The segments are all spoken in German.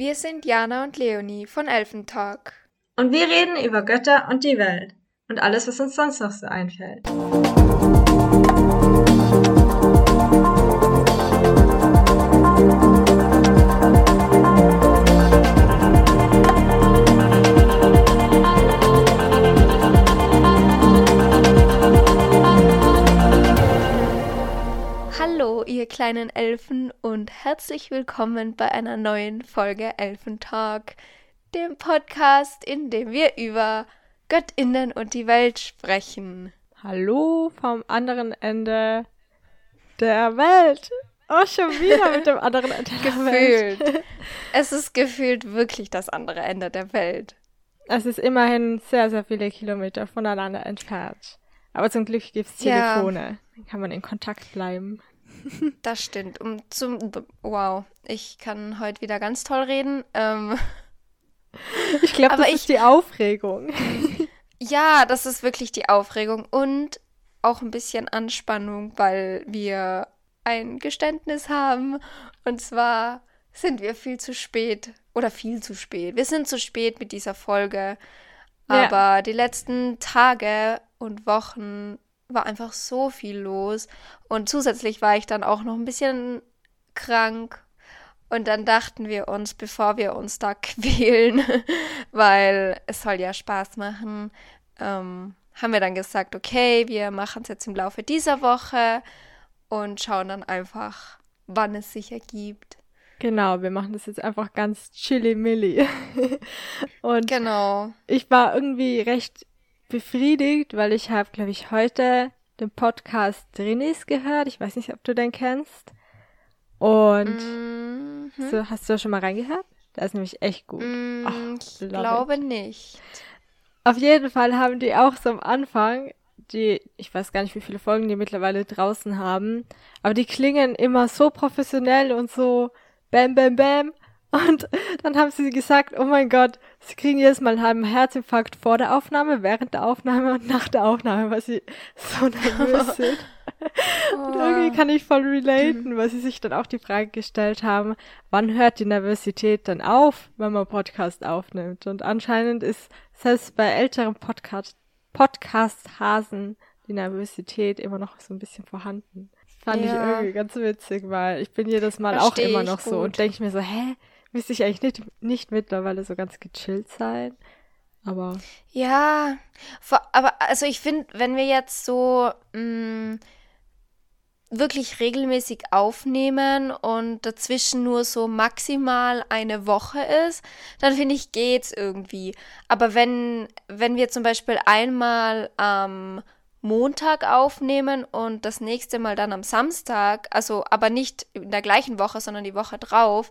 Wir sind Jana und Leonie von Elfentalk. Und wir reden über Götter und die Welt und alles, was uns sonst noch so einfällt. Ihr kleinen Elfen und herzlich willkommen bei einer neuen Folge Elfentalk, dem Podcast, in dem wir über Göttinnen und die Welt sprechen. Hallo vom anderen Ende der Welt. Oh, schon wieder mit dem anderen Ende der Welt. Gefühlt. es ist gefühlt wirklich das andere Ende der Welt. Es ist immerhin sehr, sehr viele Kilometer voneinander entfernt. Aber zum Glück gibt es Ja. Telefone. Dann kann man in Kontakt bleiben. Das stimmt. Um zum wow, ich kann heute wieder ganz toll reden. Ähm, Ich glaube, das ich- ist die Aufregung. ja, das ist wirklich die Aufregung und auch ein bisschen Anspannung, weil wir ein Geständnis haben. Und zwar sind wir viel zu spät oder viel zu spät. Wir sind zu spät mit dieser Folge. Ja. Aber die letzten Tage und Wochen war einfach so viel los. Und zusätzlich war ich dann auch noch ein bisschen krank. Und dann dachten wir uns, bevor wir uns da quälen, weil es soll ja Spaß machen, ähm, haben wir dann gesagt, okay, wir machen es jetzt im Laufe dieser Woche und schauen dann einfach, wann es sich ergibt. Genau, wir machen das jetzt einfach ganz chilly-milly. Und Genau. ich war irgendwie recht befriedigt, weil ich habe, glaube ich, heute den Podcast Drinis gehört. Ich weiß nicht, ob du den kennst. Und Mhm. so, hast du schon mal reingehört? Der ist nämlich echt gut. Mm, Ach, ich glaube nicht. Auf jeden Fall haben die auch so am Anfang, die, ich weiß gar nicht, wie viele Folgen die mittlerweile draußen haben, aber die klingen immer so professionell und so bam, bam, bam. Und dann haben sie gesagt, oh mein Gott, sie kriegen jedes Mal einen halben Herzinfarkt vor der Aufnahme, während der Aufnahme und nach der Aufnahme, weil sie so nervös sind. Und irgendwie kann ich voll relaten, weil sie sich dann auch die Frage gestellt haben, wann hört die Nervosität dann auf, wenn man Podcast aufnimmt? Und anscheinend ist selbst bei älteren Podcast, Podcast-Hasen die Nervosität immer noch so ein bisschen vorhanden. Fand ich Ja. irgendwie ganz witzig, weil ich bin jedes Mal auch Versteh immer ich noch so gut. und denke mir so, hä, müsste ich eigentlich nicht, nicht mittlerweile so ganz gechillt sein? Aber Ja, aber also ich finde, wenn wir jetzt so mh, wirklich regelmäßig aufnehmen und dazwischen nur so maximal eine Woche ist, dann finde ich, geht's irgendwie. Aber wenn, wenn wir zum Beispiel einmal am Montag aufnehmen und das nächste Mal dann am Samstag, also aber nicht in der gleichen Woche, sondern die Woche drauf,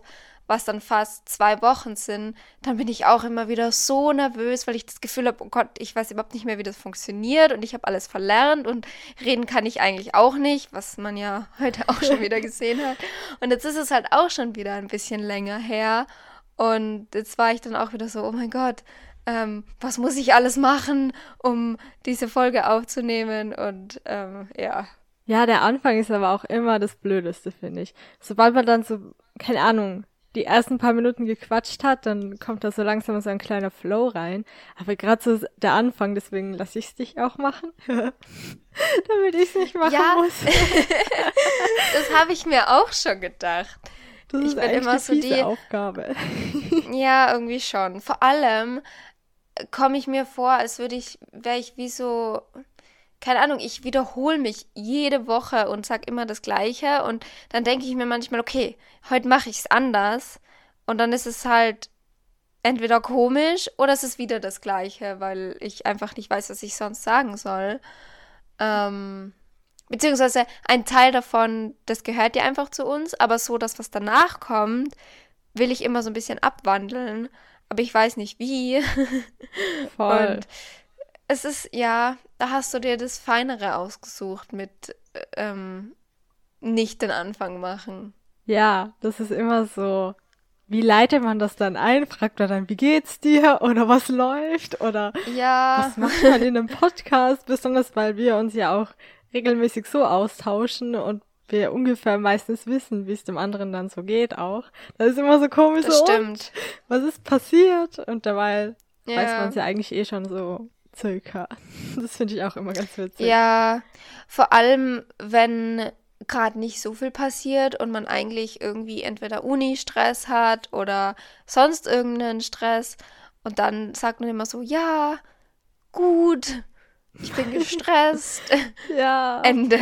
was dann fast zwei Wochen sind, dann bin ich auch immer wieder so nervös, weil ich das Gefühl habe, oh Gott, ich weiß überhaupt nicht mehr, wie das funktioniert und ich habe alles verlernt und reden kann ich eigentlich auch nicht, was man ja heute auch schon wieder gesehen hat. Und jetzt ist es halt auch schon wieder ein bisschen länger her und jetzt war ich dann auch wieder so, oh mein Gott, ähm, was muss ich alles machen, um diese Folge aufzunehmen und ähm, ja. Ja, der Anfang ist aber auch immer das Blödeste, finde ich. Sobald man dann so, keine Ahnung, die ersten paar Minuten gequatscht hat, dann kommt da so langsam so ein kleiner Flow rein. Aber gerade so der Anfang, deswegen lasse ich es dich auch machen. Damit ich es nicht machen Ja. muss. Das habe ich mir auch schon gedacht. Das Ich ist bin eigentlich immer eine so die- Aufgabe. Ja, irgendwie schon. Vor allem komme ich mir vor, als würde ich, wäre ich wie so, keine Ahnung, ich wiederhole mich jede Woche und sag immer das Gleiche und dann denke ich mir manchmal, okay, heute mache ich es anders und dann ist es halt entweder komisch oder es ist wieder das Gleiche, weil ich einfach nicht weiß, was ich sonst sagen soll. Ähm, beziehungsweise ein Teil davon, das gehört ja einfach zu uns, aber so das, was danach kommt, will ich immer so ein bisschen abwandeln, aber ich weiß nicht wie. Voll. Und es ist, ja, da hast du dir das Feinere ausgesucht mit äh, ähm, nicht den Anfang machen. Ja, das ist immer so. Wie leitet man das dann ein? Fragt man dann, wie geht's dir? Oder was läuft? Oder Ja, was macht man in einem Podcast? Besonders, weil wir uns ja auch regelmäßig so austauschen und wir ungefähr meistens wissen, wie es dem anderen dann so geht auch. Das ist immer so komisch. Das so, stimmt. Was ist passiert? Und dabei Ja. weiß man es ja eigentlich eh schon so circa. Das finde ich auch immer ganz witzig. Ja, vor allem, wenn gerade nicht so viel passiert und man eigentlich irgendwie entweder Uni-Stress hat oder sonst irgendeinen Stress und dann sagt man immer so, ja, gut, ich bin gestresst, Ja. Ende.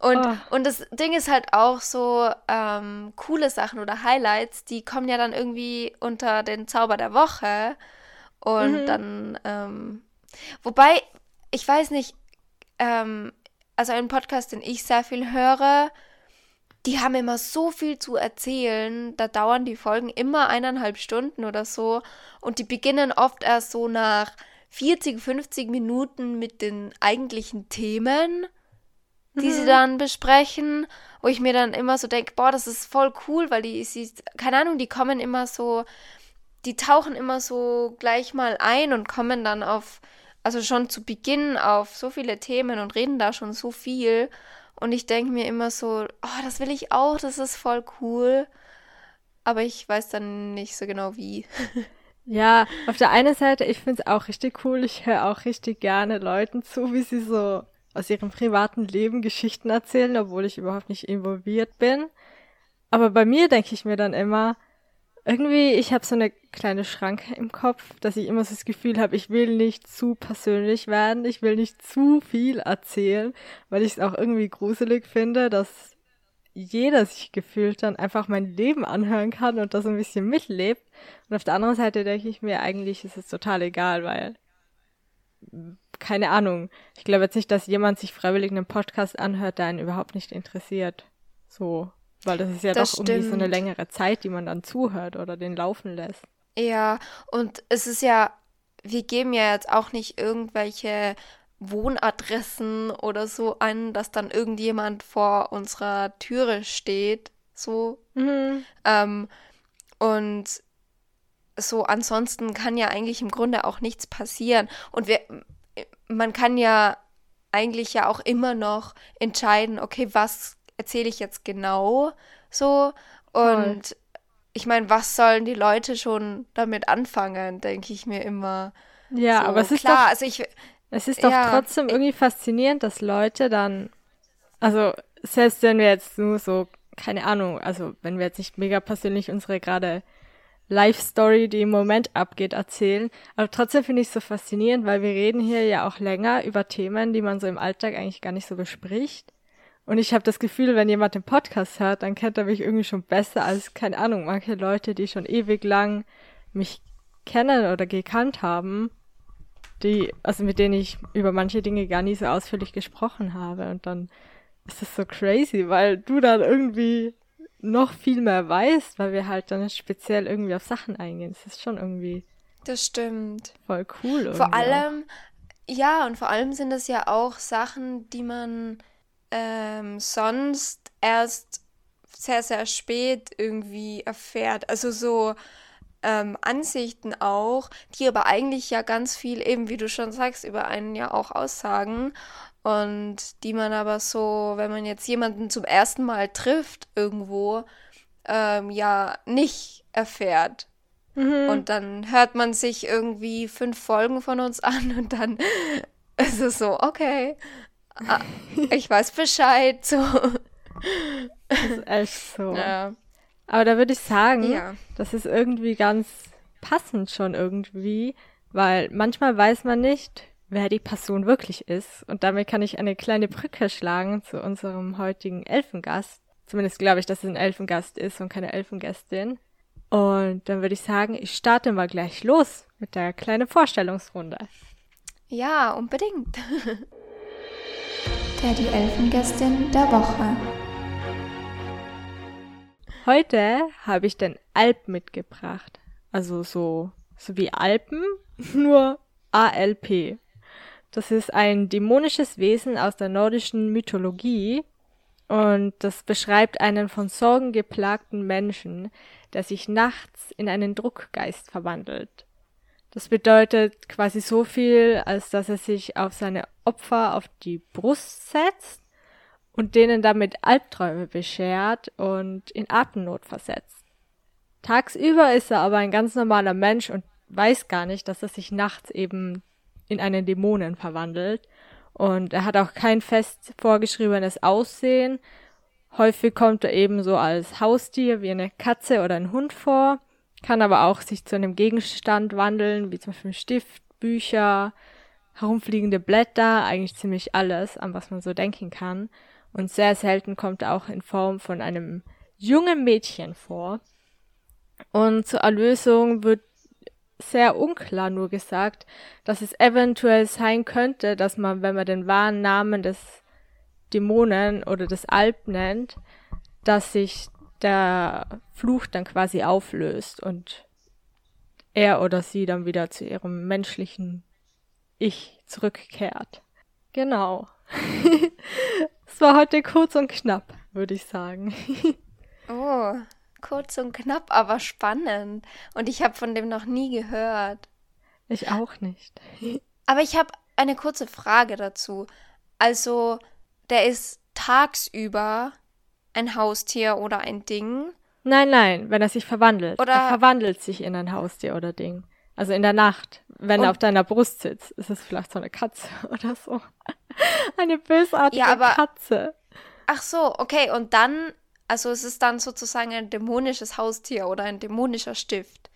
Und, Oh. und das Ding ist halt auch so, ähm, coole Sachen oder Highlights, die kommen ja dann irgendwie unter den Zauber der Woche. Und Mhm. dann, ähm, wobei, ich weiß nicht, ähm, also ein Podcast, den ich sehr viel höre, die haben immer so viel zu erzählen. Da dauern die Folgen immer eineinhalb Stunden oder so. Und die beginnen oft erst so nach 40, 50 Minuten mit den eigentlichen Themen, die sie dann besprechen. Wo ich mir dann immer so denke, boah, das ist voll cool, weil die, sie, keine Ahnung, die kommen immer so, die tauchen immer so gleich mal ein und kommen dann auf, also schon zu Beginn auf so viele Themen und reden da schon so viel. Und ich denke mir immer so, oh, das will ich auch, das ist voll cool. Aber ich weiß dann nicht so genau wie. Ja, auf der einen Seite, ich finde es auch richtig cool. Ich höre auch richtig gerne Leuten zu, wie sie so aus ihrem privaten Leben Geschichten erzählen, obwohl ich überhaupt nicht involviert bin. Aber bei mir denke ich mir dann immer, irgendwie, ich habe so eine kleine Schranke im Kopf, dass ich immer so das Gefühl habe, ich will nicht zu persönlich werden, ich will nicht zu viel erzählen, weil ich es auch irgendwie gruselig finde, dass jeder sich gefühlt dann einfach mein Leben anhören kann und das ein bisschen mitlebt. Und auf der anderen Seite denke ich mir, eigentlich ist es total egal, weil, keine Ahnung, ich glaube jetzt nicht, dass jemand sich freiwillig einen Podcast anhört, der einen überhaupt nicht interessiert. So. Weil das ist ja Das doch irgendwie so eine stimmt. längere Zeit, die man dann zuhört oder den laufen lässt. Ja, und es ist ja, wir geben ja jetzt auch nicht irgendwelche Wohnadressen oder so an, dass dann irgendjemand vor unserer Türe steht. So. Mhm. Ähm, und so ansonsten kann ja eigentlich im Grunde auch nichts passieren. Und wir, man kann ja eigentlich ja auch immer noch entscheiden, okay, was erzähle ich jetzt genau so? Und ich meine, was sollen die Leute schon damit anfangen, denke ich mir immer. Ja, so, aber es ist klar, doch also ich, Es ist doch Ja, trotzdem irgendwie faszinierend, dass Leute dann, also selbst wenn wir jetzt nur so, keine Ahnung, also wenn wir jetzt nicht mega persönlich unsere gerade Life-Story, die im Moment abgeht, erzählen, aber trotzdem finde ich es so faszinierend, weil wir reden hier ja auch länger über Themen, die man so im Alltag eigentlich gar nicht so bespricht. Und ich habe das Gefühl, wenn jemand den Podcast hört, dann kennt er mich irgendwie schon besser als, keine Ahnung, manche Leute, die schon ewig lang mich kennen oder gekannt haben die, also mit denen ich über manche Dinge gar nie so ausführlich gesprochen habe. Und dann ist das so crazy, weil du dann irgendwie noch viel mehr weißt, weil wir halt dann speziell irgendwie auf Sachen eingehen. Das ist schon irgendwie das stimmt. voll cool. Irgendwie Vor allem, ja, und vor allem sind es ja auch Sachen, die man ähm, sonst erst sehr, sehr spät irgendwie erfährt. Also so ähm, Ansichten auch, die aber eigentlich ja ganz viel, eben wie du schon sagst, über einen ja auch aussagen. Und die man aber so, wenn man jetzt jemanden zum ersten Mal trifft irgendwo, ähm, ja nicht erfährt. Mhm. Und dann hört man sich irgendwie fünf Folgen von uns an und dann ist es so, okay, ah, ich weiß Bescheid. So. Das ist echt so. Ja. Aber da würde ich sagen, Ja. das ist irgendwie ganz passend schon irgendwie, weil manchmal weiß man nicht, wer die Person wirklich ist. Und damit kann ich eine kleine Brücke schlagen zu unserem heutigen Elfengast. Zumindest glaube ich, dass es ein Elfengast ist und keine Elfengästin. Und dann würde ich sagen, ich starte mal gleich los mit der kleinen Vorstellungsrunde. ja, unbedingt. Der die Elfengästin der Woche. Heute habe ich den Alp mitgebracht. Also so, so wie Alpen, nur ALP. Das ist ein dämonisches Wesen aus der nordischen Mythologie und das beschreibt einen von Sorgen geplagten Menschen, der sich nachts in einen Druckgeist verwandelt. Das bedeutet quasi so viel, als dass er sich auf seine Opfer auf die Brust setzt und denen damit Albträume beschert und in Atemnot versetzt. Tagsüber ist er aber ein ganz normaler Mensch und weiß gar nicht, dass er sich nachts eben in einen Dämonen verwandelt. Und er hat auch kein fest vorgeschriebenes Aussehen. Häufig kommt er eben so als Haustier wie eine Katze oder ein Hund vor, kann aber auch sich zu einem Gegenstand wandeln, wie zum Beispiel Stift, Bücher, herumfliegende Blätter, eigentlich ziemlich alles, an was man so denken kann. Und sehr selten kommt er auch in Form von einem jungen Mädchen vor. Und zur Erlösung wird sehr unklar nur gesagt, dass es eventuell sein könnte, dass man, wenn man den wahren Namen des Dämonen oder des Alp nennt, dass sich der Fluch dann quasi auflöst und er oder sie dann wieder zu ihrem menschlichen Ich zurückkehrt. Genau. Es war heute kurz und knapp, würde ich sagen. Oh, kurz und knapp, aber spannend. Und ich habe von dem noch nie gehört. Ich auch nicht. Aber ich habe eine kurze Frage dazu. Also, der ist tagsüber ein Haustier oder ein Ding. Nein, nein, wenn er sich verwandelt. Oder- er verwandelt sich in ein Haustier oder Ding. Also in der Nacht, wenn er auf deiner Brust sitzt, ist es vielleicht so eine Katze oder so. Eine bösartige Ja, aber- Katze. Ach so, okay. Und dann, also es ist dann sozusagen ein dämonisches Haustier oder ein dämonischer Stift.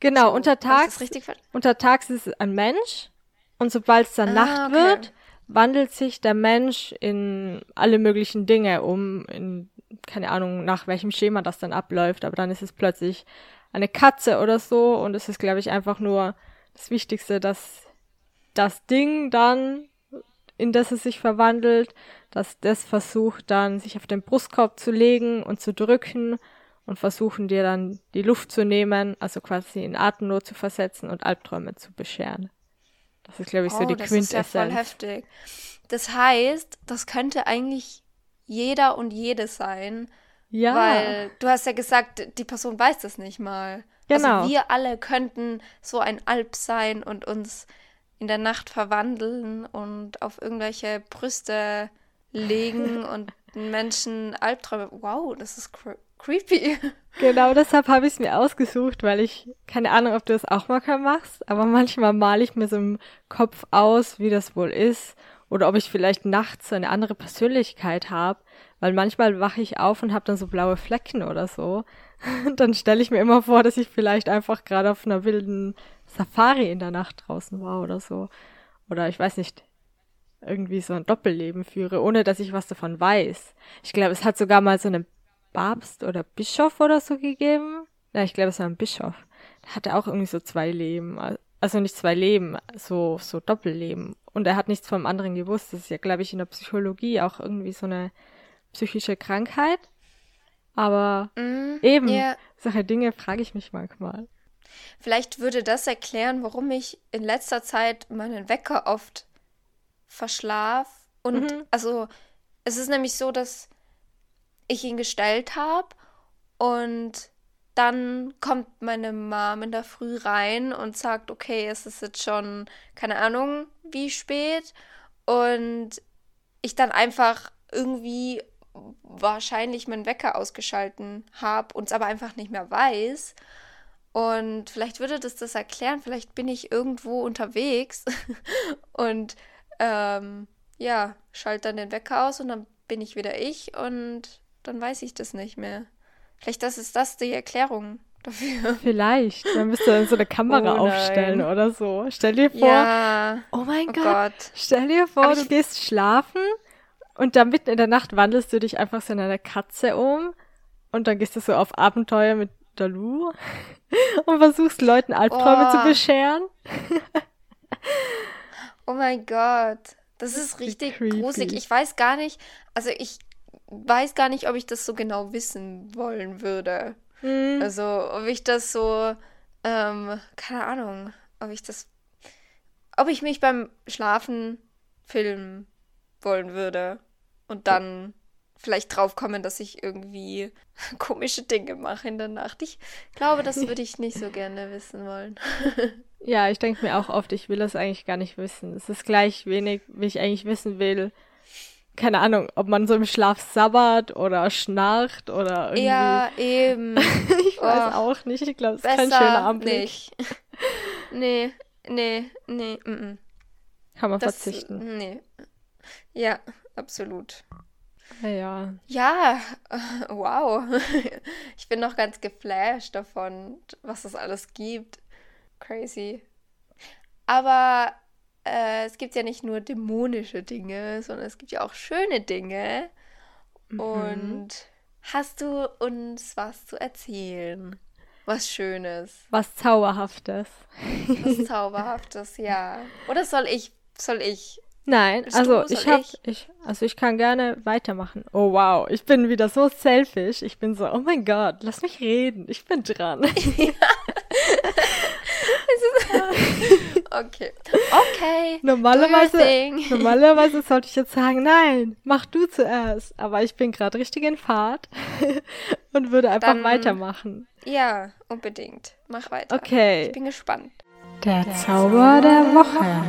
Genau, so, untertags, untertags ist es ein Mensch und sobald es dann Ah, Nacht okay. wird, wandelt sich der Mensch in alle möglichen Dinge um, in keine Ahnung, nach welchem Schema das dann abläuft, aber dann ist es plötzlich eine Katze oder so und es ist, glaube ich, einfach nur das Wichtigste, dass das Ding dann, in das es sich verwandelt, dass das versucht dann, sich auf den Brustkorb zu legen und zu drücken und versuchen dir dann die Luft zu nehmen, also quasi in Atemnot zu versetzen und Albträume zu bescheren. Das ist, glaube ich, so oh, die das ist ja voll Quintessenz. heftig. Das heißt, das könnte eigentlich jeder und jede sein, ja, weil du hast ja gesagt, die Person weiß das nicht mal. Genau. Also wir alle könnten so ein Alp sein und uns in der Nacht verwandeln und auf irgendwelche Brüste legen und Menschen Albträume. Wow, das ist cre creepy. genau deshalb habe ich es mir ausgesucht, weil ich keine Ahnung, ob du das auch mal machst, aber manchmal male ich mir so im Kopf aus, wie das wohl ist oder ob ich vielleicht nachts eine andere Persönlichkeit habe, weil manchmal wache ich auf und habe dann so blaue Flecken oder so. Dann stelle ich mir immer vor, dass ich vielleicht einfach gerade auf einer wilden Safari in der Nacht draußen war oder so. Oder ich weiß nicht, irgendwie so ein Doppelleben führe, ohne dass ich was davon weiß. Ich glaube, es hat sogar mal so einen Papst oder Bischof oder so gegeben. Ja, ich glaube, es war ein Bischof. Der hatte auch irgendwie so zwei Leben. Also nicht zwei Leben, so, so Doppelleben. Und er hat nichts vom anderen gewusst. Das ist ja, glaube ich, in der Psychologie auch irgendwie so eine psychische Krankheit. Aber Mhm, eben, ja. solche Dinge frage ich mich manchmal. Vielleicht würde das erklären, warum ich in letzter Zeit meinen Wecker oft verschlaf. Und Mhm. also es ist nämlich so, dass ich ihn gestellt habe und dann kommt meine Mom in der Früh rein und sagt, okay, es ist jetzt schon, keine Ahnung, wie spät. Und ich dann einfach irgendwie wahrscheinlich meinen Wecker ausgeschalten habe und es aber einfach nicht mehr weiß. Und vielleicht würde das das erklären. Vielleicht bin ich irgendwo unterwegs und ähm, ja, schalte dann den Wecker aus und dann bin ich wieder ich und dann weiß ich das nicht mehr. Vielleicht das ist das die Erklärung dafür. Vielleicht. Dann müsst ihr so eine Kamera Oh aufstellen oder so. Stell dir vor, Ja, oh mein oh Gott, Gott. stell dir vor, Aber du gehst schlafen und dann mitten in der Nacht wandelst du dich einfach so in eine Katze um und dann gehst du so auf Abenteuer mit Dalu und versuchst Leuten Albträume zu Oh. bescheren. Oh mein Gott. Das ist richtig gruselig. Ich weiß gar nicht, also ich weiß gar nicht, ob ich das so genau wissen wollen würde. Hm. Also, ob ich das so, ähm, keine Ahnung, ob ich das, ob ich mich beim Schlafen filmen wollen würde und dann vielleicht drauf kommen, dass ich irgendwie komische Dinge mache in der Nacht. Ich glaube, das würde ich nicht so gerne wissen wollen. Ja, ich denke mir auch oft, ich will das eigentlich gar nicht wissen. Es ist gleich wenig, wie ich eigentlich wissen will, keine Ahnung, ob man so im Schlaf sabbert oder schnarcht oder irgendwie. Ja, eben. ich weiß Oh. auch nicht. Ich glaube, es ist kein schöner Anblick. nicht. nee, nee, nee, mm, mm. Kann man Das, verzichten. nee. Ja, absolut. Ja, ja. Ja, äh, wow. Ich bin noch ganz geflasht davon, was es alles gibt. Crazy. Aber äh, es gibt ja nicht nur dämonische Dinge, sondern es gibt ja auch schöne Dinge. Mhm. Und hast du uns was zu erzählen? Was Schönes, Was Zauberhaftes. was Zauberhaftes, ja. Oder soll ich, soll ich? Nein, Bist also du, ich habe, ich? ich, also ich kann gerne weitermachen. Oh wow, ich bin wieder so selfish. Ich bin so, oh mein Gott, lass mich reden. Ich bin dran. Okay. Okay. Normalerweise, normalerweise sollte ich jetzt sagen, nein, mach du zuerst. Aber ich bin gerade richtig in Fahrt und würde einfach Dann- weitermachen. Ja, unbedingt. Mach weiter. Okay. Ich bin gespannt. Der Zauber der Woche.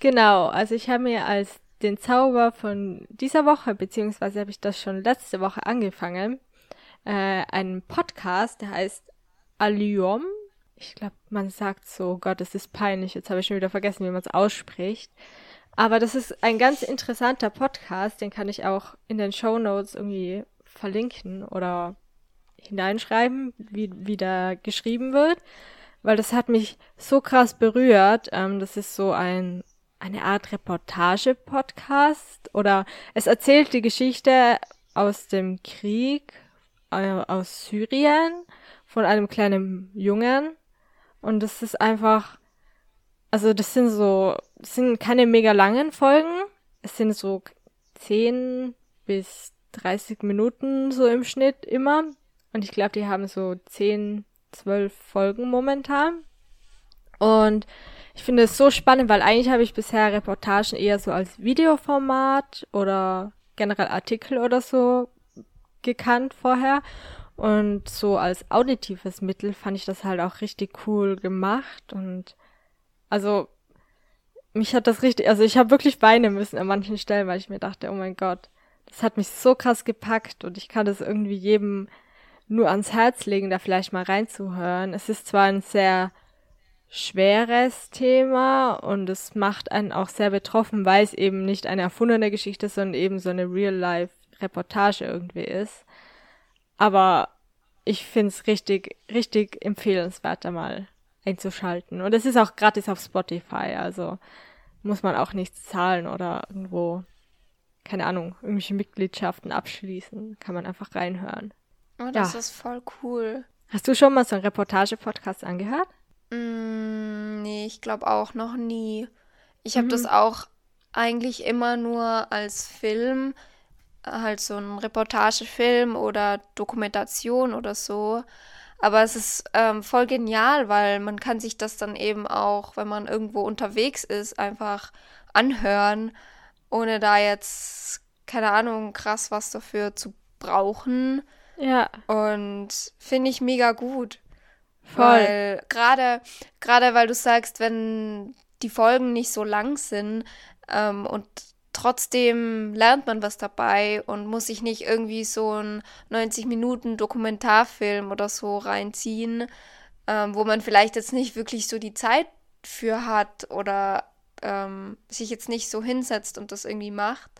Genau, also ich habe mir als den Zauber von dieser Woche, beziehungsweise habe ich das schon letzte Woche angefangen, äh, einen Podcast, der heißt Allium. Ich glaube, man sagt so, Gott, es ist peinlich, jetzt habe ich schon wieder vergessen, wie man es ausspricht. Aber das ist ein ganz interessanter Podcast, den kann ich auch in den Show Notes irgendwie verlinken oder hineinschreiben, wie, wie da geschrieben wird weil das hat mich so krass berührt. Ähm, das ist so ein eine Art Reportage-Podcast oder es erzählt die Geschichte aus dem Krieg äh, aus Syrien von einem kleinen Jungen und das ist einfach also das sind so das sind keine mega langen Folgen es sind so 10 bis 30 Minuten so im Schnitt immer und ich glaube die haben so 10 zwölf Folgen momentan. Und ich finde es so spannend, weil eigentlich habe ich bisher Reportagen eher so als Videoformat oder generell Artikel oder so gekannt vorher. Und so als auditives Mittel fand ich das halt auch richtig cool gemacht. Und also mich hat das richtig, also ich habe wirklich weinen müssen an manchen Stellen, weil ich mir dachte, oh mein Gott, das hat mich so krass gepackt und ich kann das irgendwie jedem nur ans Herz legen, da vielleicht mal reinzuhören. Es ist zwar ein sehr schweres Thema und es macht einen auch sehr betroffen, weil es eben nicht eine erfundene Geschichte, sondern eben so eine Real-Life-Reportage irgendwie ist. Aber ich find's richtig, richtig empfehlenswert, da mal einzuschalten. Und es ist auch gratis auf Spotify, also muss man auch nichts zahlen oder irgendwo, keine Ahnung, irgendwelche Mitgliedschaften abschließen. Kann man einfach reinhören. Oh, das Ja. ist voll cool. Hast du schon mal so einen Reportage-Podcast angehört? Mm, nee, ich glaube auch noch nie. Ich habe Mhm. das auch eigentlich immer nur als Film, halt so ein Reportagefilm oder Dokumentation oder so. Aber es ist ähm, voll genial, weil man kann sich das dann eben auch, wenn man irgendwo unterwegs ist, einfach anhören, ohne da jetzt, keine Ahnung, krass was dafür zu brauchen. Ja, Und finde ich mega gut. voll. Weil gerade, gerade weil du sagst, wenn die Folgen nicht so lang sind ähm, und trotzdem lernt man was dabei und muss sich nicht irgendwie so einen 90 Minuten Dokumentarfilm oder so reinziehen, ähm, wo man vielleicht jetzt nicht wirklich so die Zeit für hat oder ähm, sich jetzt nicht so hinsetzt und das irgendwie macht.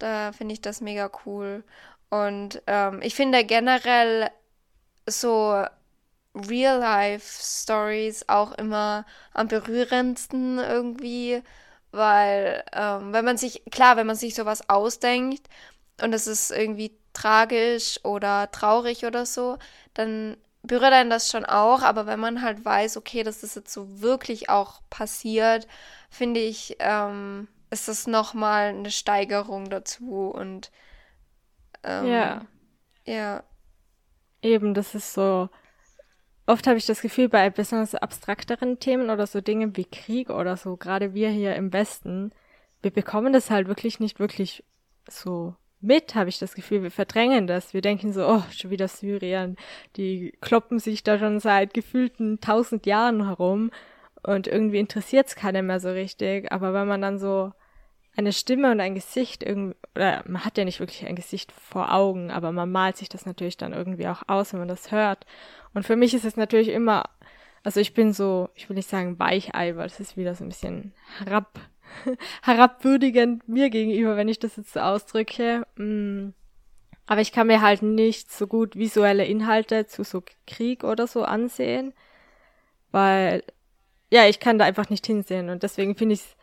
Da finde ich das mega cool. Und ähm, ich finde generell so Real-Life-Stories auch immer am berührendsten irgendwie, weil ähm, wenn man sich, klar, wenn man sich sowas ausdenkt und es ist irgendwie tragisch oder traurig oder so, dann berührt einen das schon auch, aber wenn man halt weiß, okay, das ist jetzt so wirklich auch passiert, finde ich, ähm, ist das nochmal eine Steigerung dazu und ähm, Ja. ja, Eben, das ist so. Oft habe ich das Gefühl, bei besonders abstrakteren Themen oder so Dingen wie Krieg oder so, gerade wir hier im Westen, wir bekommen das halt wirklich nicht wirklich so mit, habe ich das Gefühl. Wir verdrängen das. Wir denken so, oh, schon wieder Syrien. Die kloppen sich da schon seit gefühlten tausend Jahren herum und irgendwie interessiert's keiner mehr so richtig. Aber wenn man dann so eine Stimme und ein Gesicht irgendwie, oder man hat ja nicht wirklich ein Gesicht vor Augen, aber man malt sich das natürlich dann irgendwie auch aus, wenn man das hört. Und für mich ist es natürlich immer, also ich bin so, ich will nicht sagen Weichei, weil es ist wieder so ein bisschen herab, herabwürdigend mir gegenüber, wenn ich das jetzt so ausdrücke. Mm. Aber ich kann mir halt nicht so gut visuelle Inhalte zu so Krieg oder so ansehen, weil, ja, ich kann da einfach nicht hinsehen und deswegen finde ich es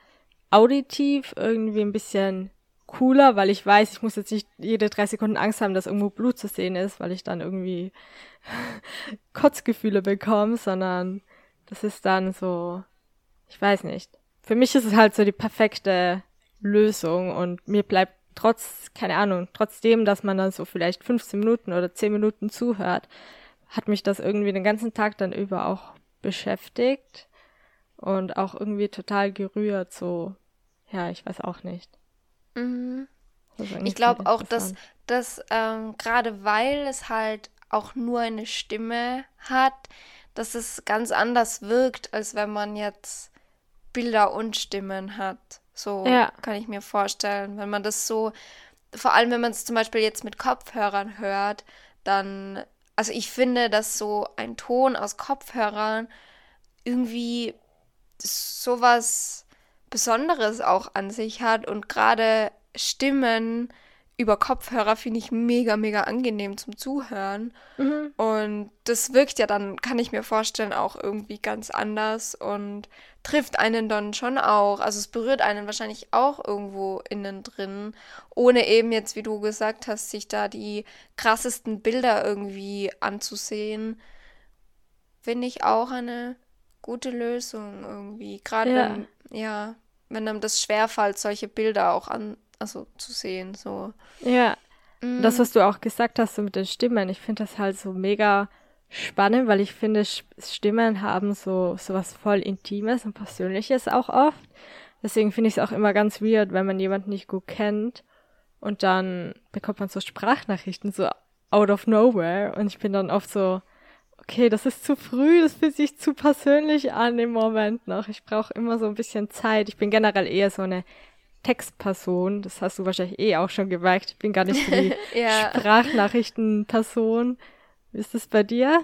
auditiv irgendwie ein bisschen cooler, weil ich weiß, ich muss jetzt nicht jede drei Sekunden Angst haben, dass irgendwo Blut zu sehen ist, weil ich dann irgendwie Kotzgefühle bekomme, sondern das ist dann so, ich weiß nicht. Für mich ist es halt so die perfekte Lösung und mir bleibt trotz, keine Ahnung, trotzdem, dass man dann so vielleicht 15 Minuten oder 10 Minuten zuhört, hat mich das irgendwie den ganzen Tag dann über auch beschäftigt und auch irgendwie total gerührt, so ja, ich weiß auch nicht. Mhm. Ich glaube auch, dass, dass ähm, gerade weil es halt auch nur eine Stimme hat, dass es ganz anders wirkt, als wenn man jetzt Bilder und Stimmen hat. So ja. kann ich mir vorstellen. Wenn man das so, vor allem wenn man es zum Beispiel jetzt mit Kopfhörern hört, dann, also ich finde, dass so ein Ton aus Kopfhörern irgendwie sowas Besonderes auch an sich hat und gerade Stimmen über Kopfhörer finde ich mega, mega angenehm zum Zuhören. Mhm. Und das wirkt ja dann, kann ich mir vorstellen, auch irgendwie ganz anders und trifft einen dann schon auch. Also es berührt einen wahrscheinlich auch irgendwo innen drin, ohne eben jetzt, wie du gesagt hast, sich da die krassesten Bilder irgendwie anzusehen. Finde ich auch eine gute Lösung irgendwie. Gerade ja. ja, wenn einem das schwerfällt, solche Bilder auch an, also zu sehen, so. Ja. Mm. Das, was du auch gesagt hast, so mit den Stimmen, ich finde das halt so mega spannend, weil ich finde, Stimmen haben so, so was voll Intimes und Persönliches auch oft. Deswegen finde ich es auch immer ganz weird, wenn man jemanden nicht gut kennt und dann bekommt man so Sprachnachrichten so out of nowhere und ich bin dann oft so, okay, das ist zu früh, das fühlt sich zu persönlich an im Moment noch. Ich brauche immer so ein bisschen Zeit. Ich bin generell eher so eine Textperson. Das hast du wahrscheinlich eh auch schon gemerkt. Ich bin gar nicht so die ja. Sprachnachrichtenperson. Wie ist das bei dir?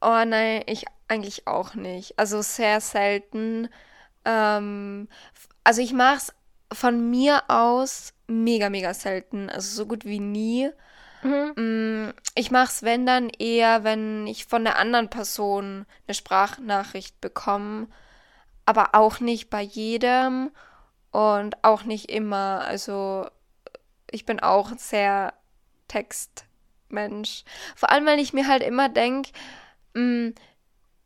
oh nein, ich eigentlich auch nicht. Also sehr selten. Ähm, also ich mache es von mir aus mega, mega selten. Also so gut wie nie. Mhm. Mm, ich mache es, wenn dann eher, wenn ich von der anderen Person eine Sprachnachricht bekomme, aber auch nicht bei jedem und auch nicht immer. Also ich bin auch sehr Textmensch. Vor allem, weil ich mir halt immer denke, mm,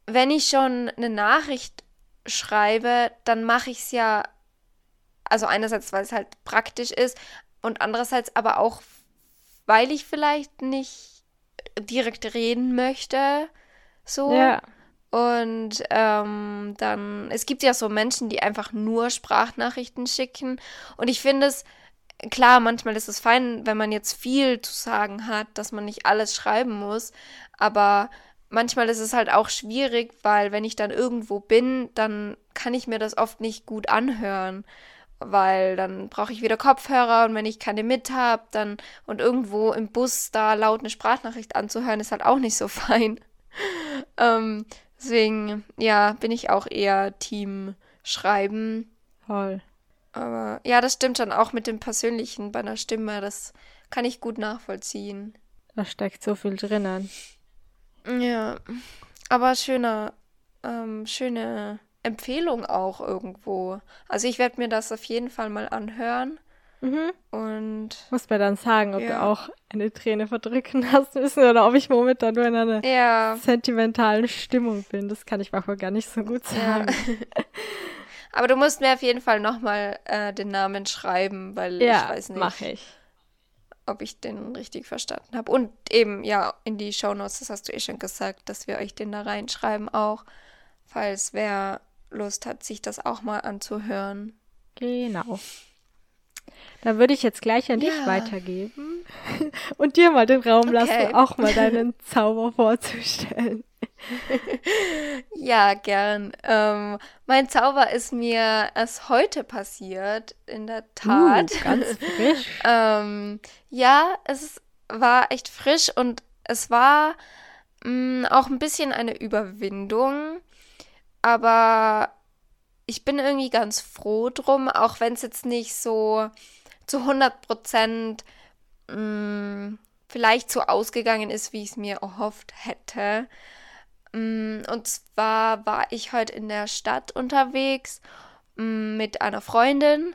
wenn ich schon eine Nachricht schreibe, dann mache ich es ja, also einerseits, weil es halt praktisch ist und andererseits aber auch weil ich vielleicht nicht direkt reden möchte. So. Ja. Und ähm, dann, es gibt ja so Menschen, die einfach nur Sprachnachrichten schicken. Und ich finde es, klar, manchmal ist es fein, wenn man jetzt viel zu sagen hat, dass man nicht alles schreiben muss. Aber manchmal ist es halt auch schwierig, weil wenn ich dann irgendwo bin, dann kann ich mir das oft nicht gut anhören weil dann brauche ich wieder Kopfhörer und wenn ich keine mit habe, dann und irgendwo im Bus da laut eine Sprachnachricht anzuhören, ist halt auch nicht so fein. ähm, deswegen, ja, bin ich auch eher Team Schreiben. Voll. Aber ja, das stimmt schon auch mit dem Persönlichen bei einer Stimme, das kann ich gut nachvollziehen. Da steckt so viel drinnen. Ja, aber schöner, ähm, schöne Empfehlung auch irgendwo. Also ich werde mir das auf jeden Fall mal anhören. Mhm. Und. Muss mir dann sagen, ob ja. du auch eine Träne verdrücken hast müssen oder ob ich momentan nur in einer ja. sentimentalen Stimmung bin. Das kann ich manchmal gar nicht so gut sagen. Ja. Aber du musst mir auf jeden Fall nochmal äh, den Namen schreiben, weil ich weiß nicht. Mach ich. Ob ich den richtig verstanden habe. Und eben, ja, in die Shownotes, das hast du eh schon gesagt, dass wir euch den da reinschreiben auch. Falls wer Lust hat, sich das auch mal anzuhören. Genau. Dann würde ich jetzt gleich an ja. dich weitergeben und dir mal den Raum okay. lassen, auch mal deinen Zauber vorzustellen. ja, gern. Ähm, mein Zauber ist mir erst heute passiert, in der Tat. Uh, ganz frisch. ähm, ja, es war echt frisch und es war mh, mm, auch ein bisschen eine Überwindung. Aber ich bin irgendwie ganz froh drum, auch wenn es jetzt nicht so zu 100 Prozent mm, vielleicht so ausgegangen ist, wie ich es mir erhofft hätte. Mm, und zwar war ich heute in der Stadt unterwegs mm, mit einer Freundin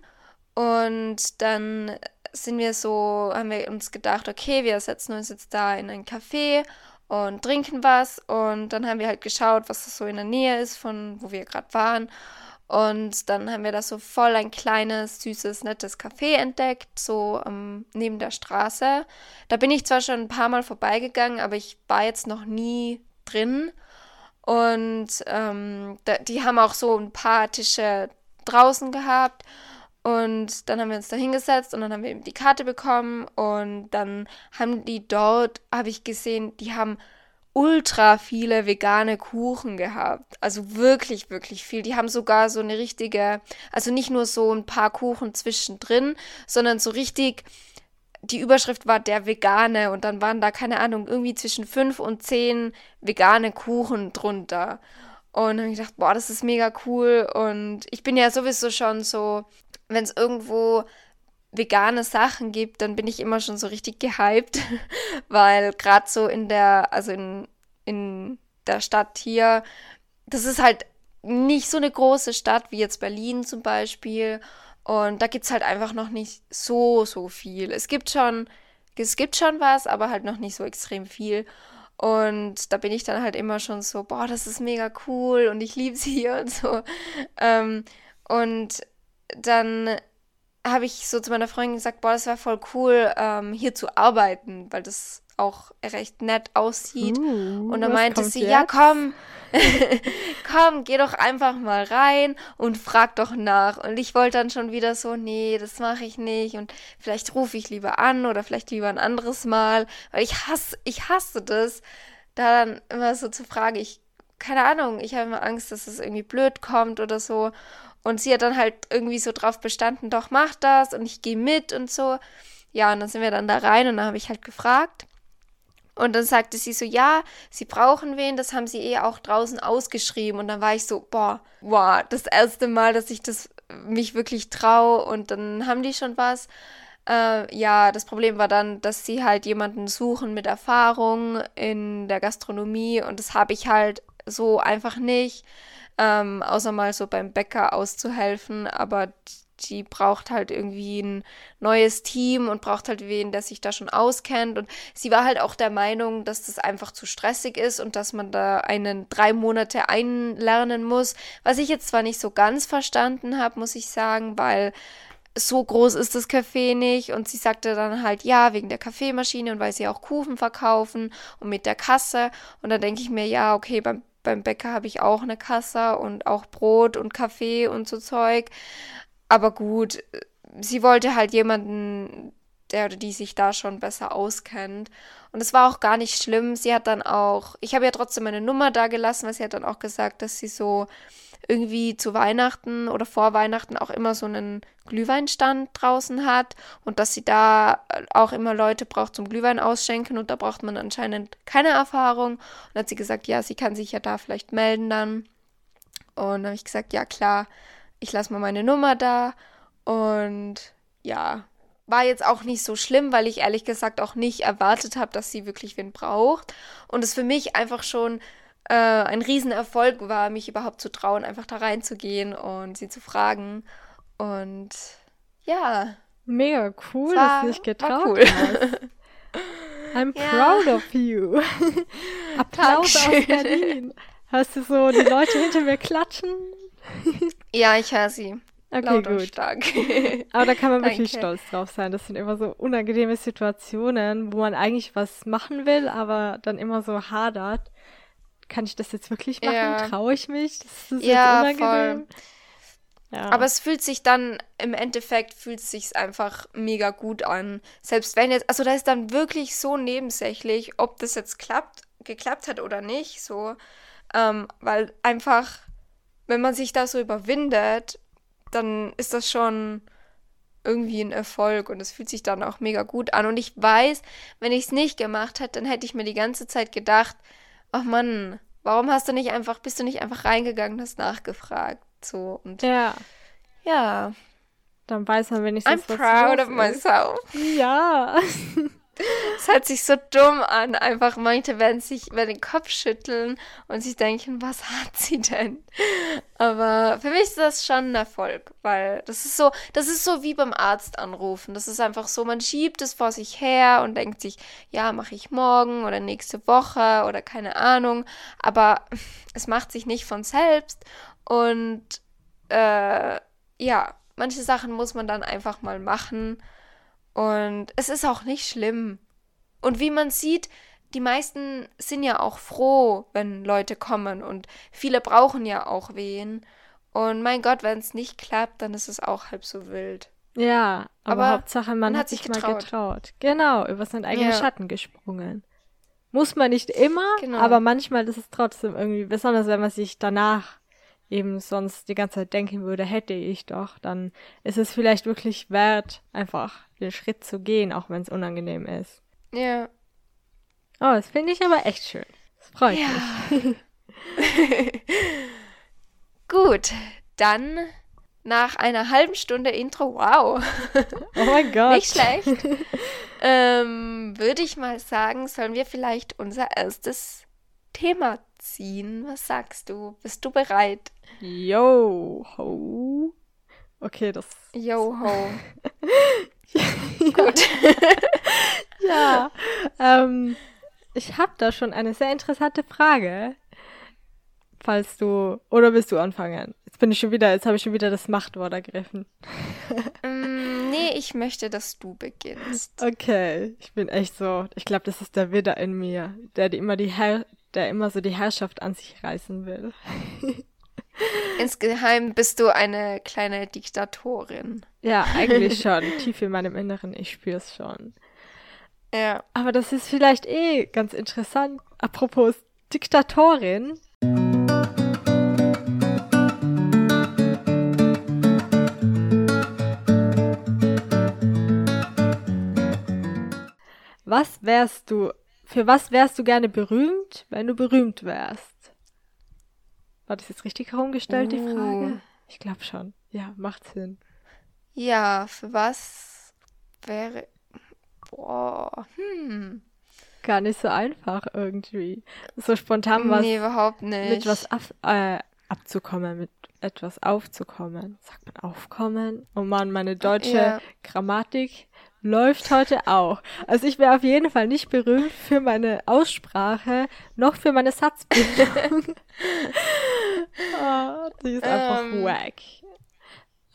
und dann sind wir so, haben wir uns gedacht, okay, wir setzen uns jetzt da in ein Café und trinken was und dann haben wir halt geschaut, was so in der Nähe ist von wo wir gerade waren und dann haben wir da so voll ein kleines, süßes, nettes Café entdeckt, so ähm, neben der Straße. Da bin ich zwar schon ein paar Mal vorbeigegangen, aber ich war jetzt noch nie drin. Und ähm, da, die haben auch so ein paar Tische draußen gehabt. Und dann haben wir uns da hingesetzt und dann haben wir eben die Karte bekommen. Und dann haben die dort, habe ich gesehen, die haben ultra viele vegane Kuchen gehabt. Also wirklich, wirklich viel. Die haben sogar so eine richtige, also nicht nur so ein paar Kuchen zwischendrin, sondern so richtig, die Überschrift war der vegane und dann waren da, keine Ahnung, irgendwie zwischen fünf und zehn vegane Kuchen drunter. Und habe ich gedacht, boah, das ist mega cool. Und ich bin ja sowieso schon so, wenn es irgendwo vegane Sachen gibt, dann bin ich immer schon so richtig gehypt, weil gerade so in der, also in, in der Stadt hier, das ist halt nicht so eine große Stadt wie jetzt Berlin zum Beispiel. Und da gibt es halt einfach noch nicht so, so viel. Es gibt schon, es gibt schon was, aber halt noch nicht so extrem viel. Und da bin ich dann halt immer schon so, boah, das ist mega cool und ich liebe sie hier und so. Ähm, und dann habe ich so zu meiner Freundin gesagt, boah, das wäre voll cool, ähm, hier zu arbeiten, weil das auch recht nett aussieht. Uh, und dann meinte sie, jetzt? ja, komm, komm, geh doch einfach mal rein und frag doch nach. Und ich wollte dann schon wieder so, nee, das mache ich nicht. Und vielleicht rufe ich lieber an oder vielleicht lieber ein anderes Mal. Weil ich hasse, ich hasse das, da dann immer so zu fragen, ich, keine Ahnung, ich habe immer Angst, dass es irgendwie blöd kommt oder so. Und sie hat dann halt irgendwie so drauf bestanden, doch mach das und ich gehe mit und so. Ja, und dann sind wir dann da rein und dann habe ich halt gefragt. Und dann sagte sie so, ja, sie brauchen wen, das haben sie eh auch draußen ausgeschrieben. Und dann war ich so, boah, wow, das erste Mal, dass ich das mich wirklich traue und dann haben die schon was. Äh, ja, das Problem war dann, dass sie halt jemanden suchen mit Erfahrung in der Gastronomie und das habe ich halt so einfach nicht ähm, außer mal so beim Bäcker auszuhelfen, aber die braucht halt irgendwie ein neues Team und braucht halt wen, der sich da schon auskennt. Und sie war halt auch der Meinung, dass das einfach zu stressig ist und dass man da einen drei Monate einlernen muss. Was ich jetzt zwar nicht so ganz verstanden habe, muss ich sagen, weil so groß ist das Café nicht. Und sie sagte dann halt, ja, wegen der Kaffeemaschine und weil sie auch Kuchen verkaufen und mit der Kasse. Und da denke ich mir, ja, okay, beim beim Bäcker habe ich auch eine Kasse und auch Brot und Kaffee und so Zeug. Aber gut, sie wollte halt jemanden, der oder die sich da schon besser auskennt. Und es war auch gar nicht schlimm. Sie hat dann auch, ich habe ja trotzdem meine Nummer da gelassen, weil sie hat dann auch gesagt, dass sie so irgendwie zu Weihnachten oder vor Weihnachten auch immer so einen Glühweinstand draußen hat und dass sie da auch immer Leute braucht zum Glühwein ausschenken und da braucht man anscheinend keine Erfahrung. Und dann hat sie gesagt, ja, sie kann sich ja da vielleicht melden dann. Und dann habe ich gesagt, ja klar, ich lasse mal meine Nummer da. Und ja, war jetzt auch nicht so schlimm, weil ich ehrlich gesagt auch nicht erwartet habe, dass sie wirklich wen braucht. Und es für mich einfach schon äh, ein Riesenerfolg war, mich überhaupt zu trauen, einfach da reinzugehen und sie zu fragen. Und ja. Mega cool, war, dass du dich getraut cool. hast. I'm ja. proud of you. Applaus Dankeschön. aus Berlin. Hörst du so die Leute hinter mir klatschen? ja, ich höre sie. Okay, Laut gut. stark. Aber da kann man wirklich stolz drauf sein. Das sind immer so unangenehme Situationen, wo man eigentlich was machen will, aber dann immer so hadert kann ich das jetzt wirklich machen? Ja. Traue ich mich? Das ist ja, jetzt unangenehm. Voll. Ja. Aber es fühlt sich dann, im Endeffekt fühlt es sich einfach mega gut an. Selbst wenn jetzt, also da ist dann wirklich so nebensächlich, ob das jetzt klappt geklappt hat oder nicht, so, ähm, weil einfach, wenn man sich da so überwindet, dann ist das schon irgendwie ein Erfolg und es fühlt sich dann auch mega gut an. Und ich weiß, wenn ich es nicht gemacht hätte, dann hätte ich mir die ganze Zeit gedacht, ach Mann, warum hast du nicht einfach, bist du nicht einfach reingegangen, hast nachgefragt, so und Ja. ja, Dann weiß man wenigstens, I'm was proud los of myself. Ja. Es hört sich so dumm an. Einfach manche werden sich über den Kopf schütteln und sich denken, was hat sie denn? Aber für mich ist das schon ein Erfolg, weil das ist so, das ist so wie beim Arzt anrufen. Das ist einfach so, man schiebt es vor sich her und denkt sich, ja, mache ich morgen oder nächste Woche oder keine Ahnung. Aber es macht sich nicht von selbst und äh, ja, manche Sachen muss man dann einfach mal machen. Und es ist auch nicht schlimm. Und wie man sieht, die meisten sind ja auch froh, wenn Leute kommen. Und viele brauchen ja auch wen. Und mein Gott, wenn es nicht klappt, dann ist es auch halb so wild. Ja, aber, Aber Hauptsache man, man hat sich sich mal getraut. getraut. Genau, über seinen eigenen Ja. Schatten gesprungen. Muss man nicht immer, Genau. aber manchmal ist es trotzdem irgendwie, besonders wenn man sich danach eben sonst die ganze Zeit denken würde, hätte ich doch, dann ist es vielleicht wirklich wert, einfach den Schritt zu gehen, auch wenn es unangenehm ist. Ja. Oh, das finde ich aber echt schön. Das freut Ja. mich. Gut, dann nach einer halben Stunde Intro, wow, Oh mein Gott. nicht schlecht, ähm, würde ich mal sagen, sollen wir vielleicht unser erstes Thema ziehen? Was sagst du? Bist du bereit? Yo, ho. Okay, das. Yo ho. Gut. Ja, ähm, ich habe da schon eine sehr interessante Frage. Falls du. Oder willst du anfangen? Jetzt bin ich schon wieder, jetzt habe ich schon wieder das Machtwort ergriffen. Mm, nee, ich möchte, dass du beginnst. Okay, ich bin echt so. Ich glaube, das ist der Widder in mir, der die immer die Herr, der immer so die Herrschaft an sich reißen will. Insgeheim bist du eine kleine Diktatorin. Ja, eigentlich schon. Tief in meinem Inneren, ich spüre es schon. Ja. Aber das ist vielleicht eh ganz interessant. Apropos Diktatorin. Was wärst du, für was wärst du gerne berühmt, wenn du berühmt wärst? War das jetzt richtig herumgestellt, die. Frage? Ich glaube schon. Ja, macht Sinn. Ja, für was wäre. Boah. Hm. Gar nicht so einfach irgendwie. So spontan was. nee, überhaupt nicht. mit was ab, äh, abzukommen, mit etwas aufzukommen. Sagt man aufkommen? Oh Mann, meine deutsche Ja. Grammatik läuft heute auch. Also ich wäre auf jeden Fall nicht berühmt für meine Aussprache, noch für meine Satzbildung. oh, die ist einfach Ähm. wack.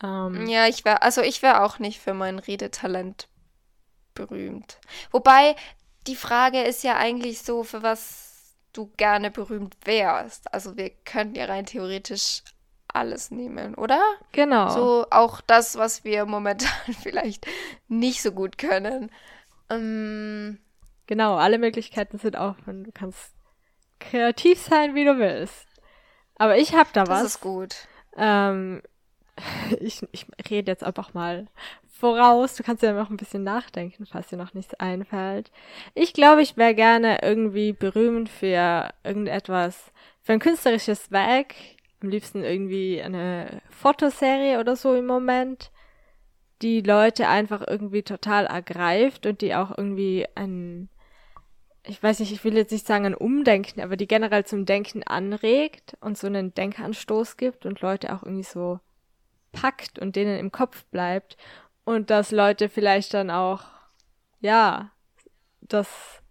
Ähm, Ja, ich wäre, also ich wäre auch nicht für mein Redetalent berühmt. Wobei, die Frage ist ja eigentlich so, für was du gerne berühmt wärst. Also wir könnten ja rein theoretisch alles nehmen, oder? Genau. So auch das, was wir momentan vielleicht nicht so gut können. Ähm, Genau, alle Möglichkeiten sind offen. Du kannst kreativ sein, wie du willst. Aber ich habe da das was. ist gut. Ähm, ich, ich rede jetzt einfach mal voraus. Du kannst ja noch ein bisschen nachdenken, falls dir noch nichts einfällt. Ich glaube, ich wäre gerne irgendwie berühmt für irgendetwas, für ein künstlerisches Werk. Am liebsten irgendwie eine Fotoserie oder so im Moment, die Leute einfach irgendwie total ergreift und die auch irgendwie ein, ich weiß nicht, ich will jetzt nicht sagen ein Umdenken, aber die generell zum Denken anregt und so einen Denkanstoß gibt und Leute auch irgendwie so packt und denen im Kopf bleibt. Und dass Leute vielleicht dann auch, ja, das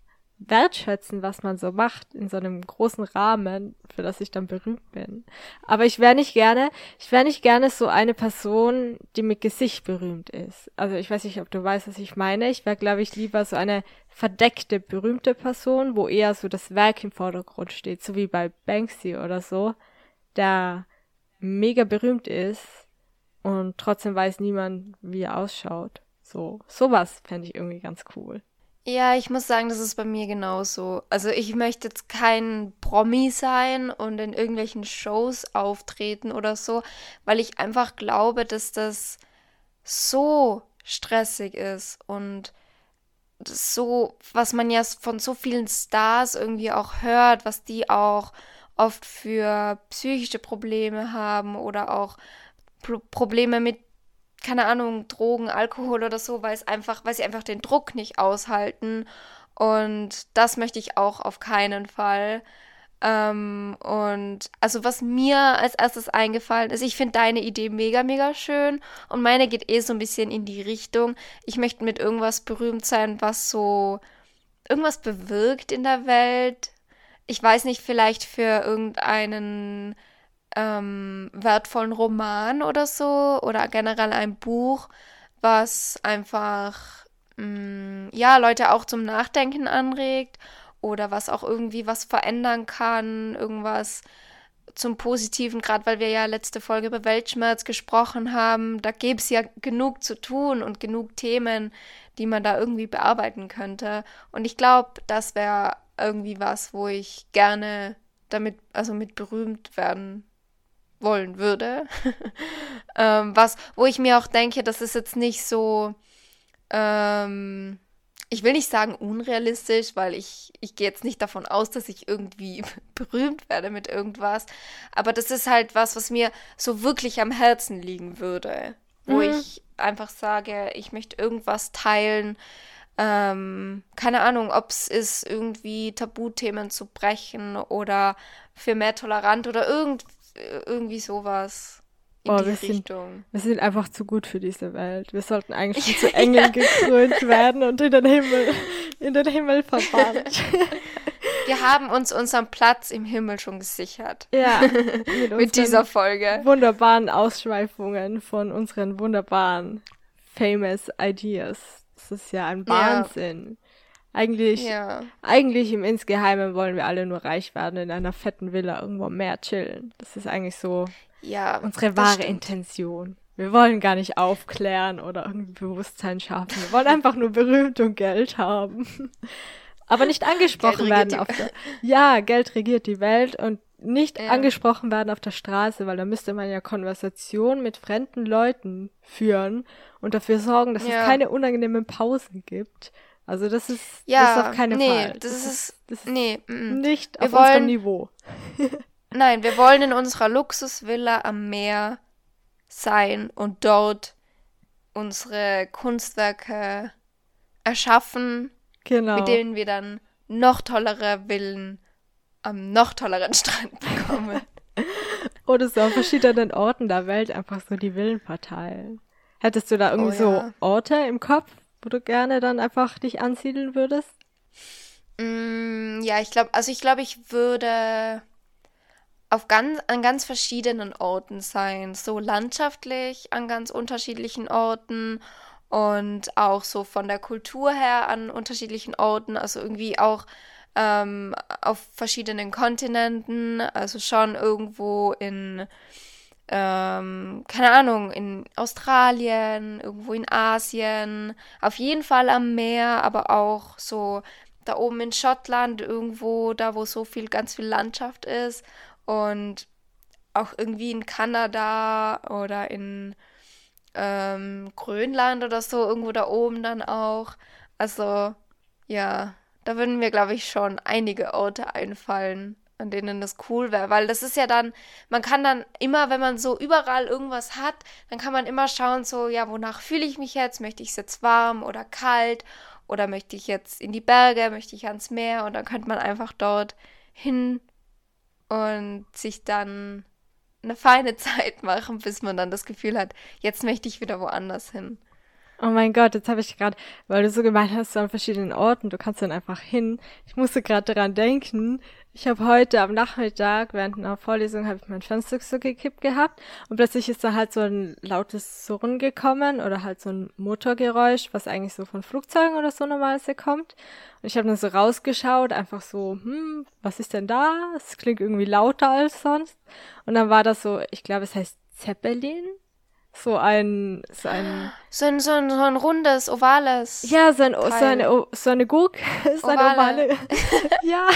wertschätzen, was man so macht in so einem großen Rahmen, für das ich dann berühmt bin. Aber ich wäre nicht gerne, ich wäre nicht gerne so eine Person, die mit Gesicht berühmt ist. Also ich weiß nicht, ob du weißt, was ich meine. Ich wäre, glaube ich, lieber so eine verdeckte, berühmte Person, wo eher so das Werk im Vordergrund steht, so wie bei Banksy oder so, der mega berühmt ist und trotzdem weiß niemand, wie er ausschaut. So, sowas fände ich irgendwie ganz cool. Ja, ich muss sagen, das ist bei mir genauso. Also ich möchte jetzt kein Promi sein und in irgendwelchen Shows auftreten oder so, weil ich einfach glaube, dass das so stressig ist und so, was man ja von so vielen Stars irgendwie auch hört, was die auch oft für psychische Probleme haben oder auch Pro Probleme mit keine Ahnung, Drogen, Alkohol oder so, weil es einfach, weil sie einfach den Druck nicht aushalten. Und das möchte ich auch auf keinen Fall. Ähm, und also was mir als erstes eingefallen ist, ich finde deine Idee mega, mega schön. Und meine geht eh so ein bisschen in die Richtung. Ich möchte mit irgendwas berühmt sein, was so irgendwas bewirkt in der Welt. Ich weiß nicht, vielleicht für irgendeinen ähm, wertvollen Roman oder so oder generell ein Buch, was einfach mh, mm, ja Leute auch zum Nachdenken anregt oder was auch irgendwie was verändern kann, irgendwas zum Positiven, gerade weil wir ja letzte Folge über Weltschmerz gesprochen haben, da gäbe es ja genug zu tun und genug Themen, die man da irgendwie bearbeiten könnte. Und ich glaube, das wäre irgendwie was, wo ich gerne damit, also mit berühmt werden wollen würde. ähm, was, wo ich mir auch denke, das ist jetzt nicht so, ähm, ich will nicht sagen unrealistisch, weil ich, ich gehe jetzt nicht davon aus, dass ich irgendwie berühmt werde mit irgendwas. Aber das ist halt was, was mir so wirklich am Herzen liegen würde. Wo mhm. ich einfach sage, ich möchte irgendwas teilen. Ähm, keine Ahnung, ob es ist, irgendwie Tabuthemen zu brechen oder für mehr Tolerant oder irgend, irgendwie sowas in oh, die wir Richtung. Sind, wir sind einfach zu gut für diese Welt. Wir sollten eigentlich schon zu Engeln gekrönt werden und in den Himmel, in den Himmel verbannt. Wir haben uns unseren Platz im Himmel schon gesichert. Ja, mit, mit dieser Folge. Wunderbaren Ausschweifungen von unseren wunderbaren famous Ideas. Das ist ja ein Wahnsinn. Eigentlich, ja. eigentlich im Insgeheimen wollen wir alle nur reich werden, in einer fetten Villa irgendwo mehr chillen. Das ist eigentlich so ja, unsere wahre. Intention. Wir wollen gar nicht aufklären oder irgendwie Bewusstsein schaffen. Wir wollen einfach nur berühmt und Geld haben. Aber nicht angesprochen werden auf der, ja, Geld regiert die Welt und nicht ja. angesprochen werden auf der Straße, weil da müsste man ja Konversation mit fremden Leuten führen und dafür sorgen, dass ja. es keine unangenehmen Pausen gibt. Also das ist, ja, das ist auf keinen nee, Fall. Das, das ist, das ist nee, nicht wir auf wollen, unserem Niveau. nein, wir wollen in unserer Luxusvilla am Meer sein und dort unsere Kunstwerke erschaffen, genau. mit denen wir dann noch tollere Villen am noch tolleren Strand bekommen. Oder so an verschiedenen Orten der Welt einfach so die Villen verteilen. Hättest du da irgendwie oh, ja. so Orte im Kopf, wo du gerne dann einfach dich ansiedeln würdest? Mm, ja, ich glaube, also ich glaube, ich würde auf ganz, an ganz verschiedenen Orten sein. So landschaftlich an ganz unterschiedlichen Orten und auch so von der Kultur her an unterschiedlichen Orten. Also irgendwie auch ähm, auf verschiedenen Kontinenten. Also schon irgendwo in ähm, keine Ahnung, in Australien, irgendwo in Asien, auf jeden Fall am Meer, aber auch so da oben in Schottland, irgendwo da, wo so viel, ganz viel Landschaft ist und auch irgendwie in Kanada oder in ähm, Grönland oder so, irgendwo da oben dann auch. Also ja, da würden mir, glaube ich, schon einige Orte einfallen an denen das cool wäre, weil das ist ja dann, man kann dann immer, wenn man so überall irgendwas hat, dann kann man immer schauen, so, ja, wonach fühle ich mich jetzt? Möchte ich es jetzt warm oder kalt? Oder möchte ich jetzt in die Berge? Möchte ich ans Meer? Und dann könnte man einfach dort hin und sich dann eine feine Zeit machen, bis man dann das Gefühl hat, jetzt möchte ich wieder woanders hin. Oh mein Gott, jetzt habe ich gerade, weil du so gemeint hast, so an verschiedenen Orten, du kannst dann einfach hin. Ich musste gerade daran denken, ich habe heute am Nachmittag während einer Vorlesung habe ich mein Fenster so gekippt gehabt und plötzlich ist da halt so ein lautes Surren gekommen oder halt so ein Motorgeräusch, was eigentlich so von Flugzeugen oder so normalerweise kommt. Und ich habe dann so rausgeschaut, einfach so, hm, was ist denn da? Es klingt irgendwie lauter als sonst. Und dann war das so, ich glaube, es heißt Zeppelin. So ein, so ein, So ein, so ein, so ein rundes, ovales. ja, so, ein, so, eine, so eine Gurke, so eine Ovale. ja,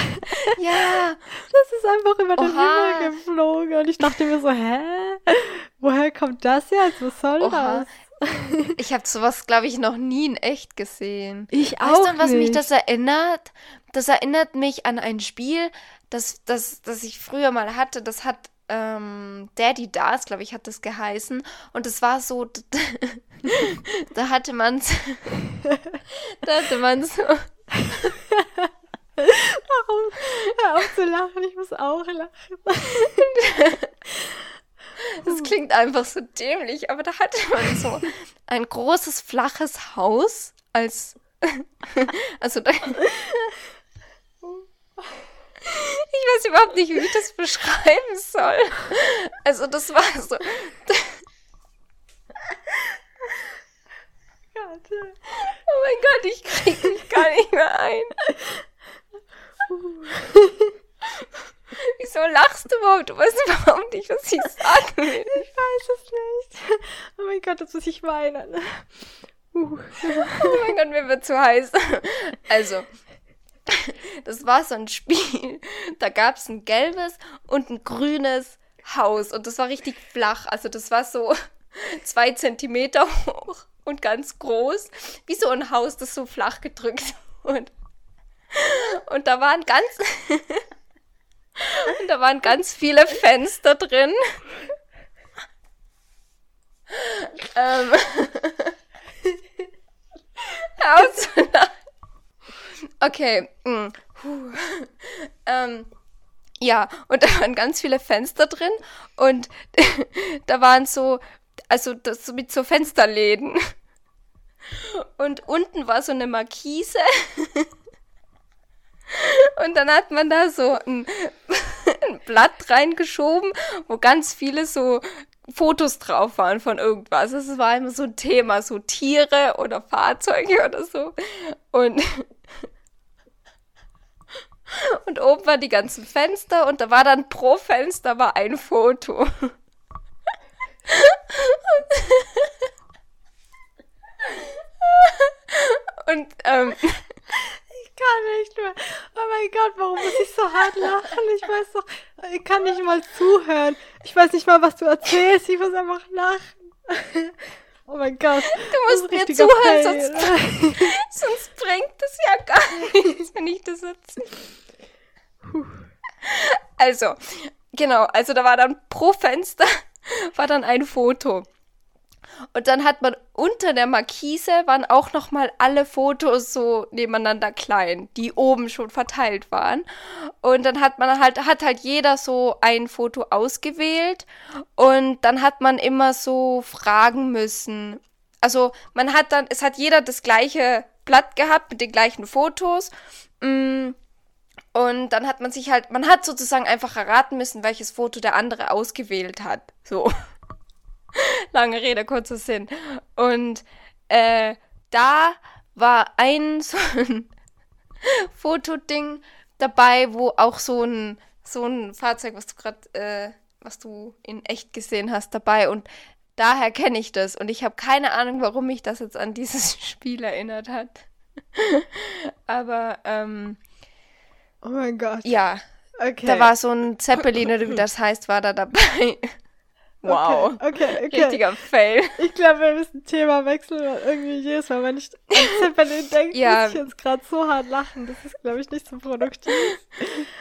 Ja, das ist einfach über den Oha. Himmel geflogen und ich dachte mir so, hä? Woher kommt das jetzt? Was soll Oha. das? ich habe sowas, glaube ich, noch nie in echt gesehen. Ich Weißt auch du, an was mich das erinnert? Das erinnert mich an ein Spiel, das, das, das ich früher mal hatte. Das hat ähm, Daddy Dars, glaube ich, hat das geheißen. Und das war so, da hatte man da hatte man so, Warum? Hör auf zu lachen, ich muss auch lachen. das klingt einfach so dämlich, aber da hatte man so ein großes, flaches Haus als, also da, Ich weiß überhaupt nicht, wie ich das beschreiben soll. Also das war so. Oh mein Gott, ich krieg mich gar nicht mehr ein. Wieso lachst du überhaupt? Du weißt überhaupt nicht, was ich sagen will. Ich weiß es nicht. Oh mein Gott, jetzt muss ich weinen. Uh. Oh mein Gott, mir wird zu heiß. Also, das war so ein Spiel. Da gab es ein gelbes und ein grünes Haus. Und das war richtig flach. Also, das war so zwei Zentimeter hoch und ganz groß. Wie so ein Haus, das so flach gedrückt wurde. Und da waren ganz. und da waren ganz viele Fenster drin. ähm. Lachen. Okay. mm. Ähm, ja, und da waren ganz viele Fenster drin und da waren so, also das mit so Fensterläden. Und unten war so eine Markise. Und dann hat man da so ein, ein Blatt reingeschoben, wo ganz viele so Fotos drauf waren von irgendwas. Es war immer so ein Thema, so Tiere oder Fahrzeuge oder so. Und, und oben waren die ganzen Fenster und da war dann pro Fenster war ein Foto. Und ähm, Ich kann nicht mehr. Oh mein Gott, warum muss ich so hart lachen? Ich weiß doch, ich kann nicht mal zuhören. Ich weiß nicht mal, was du erzählst. Ich muss einfach lachen. Oh mein Gott. du musst mir zuhören, Fail. sonst, sonst bringt es ja gar nichts, wenn ich das erzähle. Also, genau, also da war dann pro Fenster war dann ein Foto. Und dann hat man unter der Markise waren auch noch mal alle Fotos so nebeneinander klein, die oben schon verteilt waren. Und dann hat man halt hat halt jeder so ein Foto ausgewählt und dann hat man immer so fragen müssen. Also, man hat dann es hat jeder das gleiche Blatt gehabt mit den gleichen Fotos. Mm, und dann hat man sich halt, man hat sozusagen einfach erraten müssen, welches Foto der andere ausgewählt hat. So. Lange Rede, kurzer Sinn. Und äh, da war ein so ein Fotoding dabei, wo auch so ein, so ein Fahrzeug, was du gerade, äh, was du in echt gesehen hast, dabei. Und daher kenne ich das. Und ich habe keine Ahnung, warum mich das jetzt an dieses Spiel erinnert hat. Aber ähm, Oh mein Gott. ja, Okay. da war so ein Zeppelin oder wie das heißt, war da dabei. Wow. Okay, okay. okay. Richtiger Fail. Ich glaube, wir müssen Thema wechseln, weil irgendwie jedes Mal, wenn ich an Zeppelin denke, Ja. muss ich jetzt gerade so hart lachen. Das ist, glaube ich, nicht so produktiv.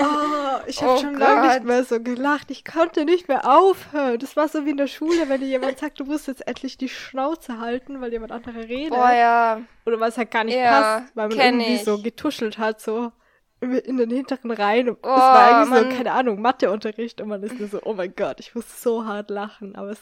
Oh, ich habe Oh schon lange nicht mehr so gelacht. Ich konnte nicht mehr aufhören. Das war so wie in der Schule, wenn dir jemand sagt, du musst jetzt endlich die Schnauze halten, weil jemand andere redet. Boah, ja. Oder weil es halt gar nicht Ja, passt, weil man irgendwie ich. so getuschelt hat, so in den hinteren Reihen. Und Oh, es war eigentlich Mann. so, keine Ahnung, Matheunterricht und man ist nur so, oh mein Gott, ich muss so hart lachen, aber es,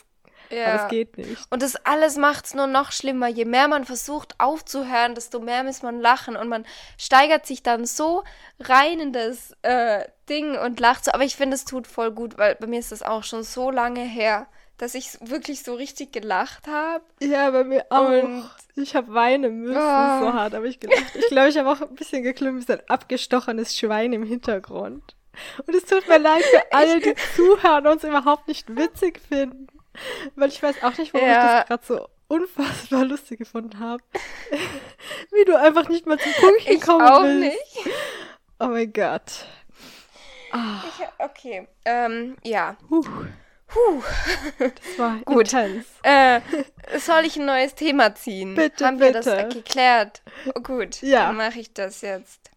aber ja. es geht nicht. Und das alles macht's nur noch schlimmer. Je mehr man versucht aufzuhören, desto mehr muss man lachen. Und man steigert sich dann so rein in das äh, Ding und lacht so. Aber ich finde, es tut voll gut, weil bei mir ist das auch schon so lange her, dass ich wirklich so richtig gelacht habe. Ja, bei mir auch. Und- ich habe weinen müssen, Ah. so hart habe ich gelacht. Ich glaube, ich habe auch ein bisschen so ein abgestochenes Schwein im Hintergrund. Und es tut mir leid für alle, die zuhören und uns überhaupt nicht witzig finden. Weil ich weiß auch nicht, warum Ja. ich das gerade so unfassbar lustig gefunden habe. Wie du einfach nicht mal zum Punkt Ich gekommen auch bist. nicht. Oh mein Gott. Ich, okay, ähm, ja. huh, Puh. das war Gut. Äh, soll ich ein neues Thema ziehen? Bitte, Haben wir das bitte. geklärt? Oh, gut, Ja. dann mache ich das jetzt.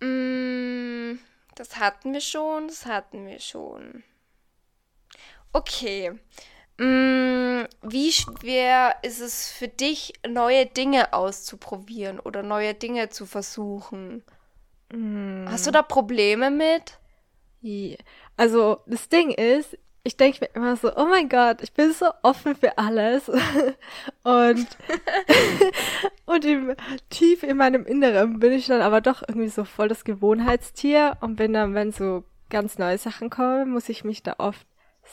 Mm, Das hatten wir schon, das hatten wir schon. Okay. Mm, Wie schwer ist es für dich, neue Dinge auszuprobieren oder neue Dinge zu versuchen? Mm. Hast du da Probleme mit? Ja. Also, das Ding ist, ich denke mir immer so, oh mein Gott, ich bin so offen für alles. und, und im, tief in meinem Inneren bin ich dann aber doch irgendwie so voll das Gewohnheitstier und bin dann, wenn so ganz neue Sachen kommen, muss ich mich da oft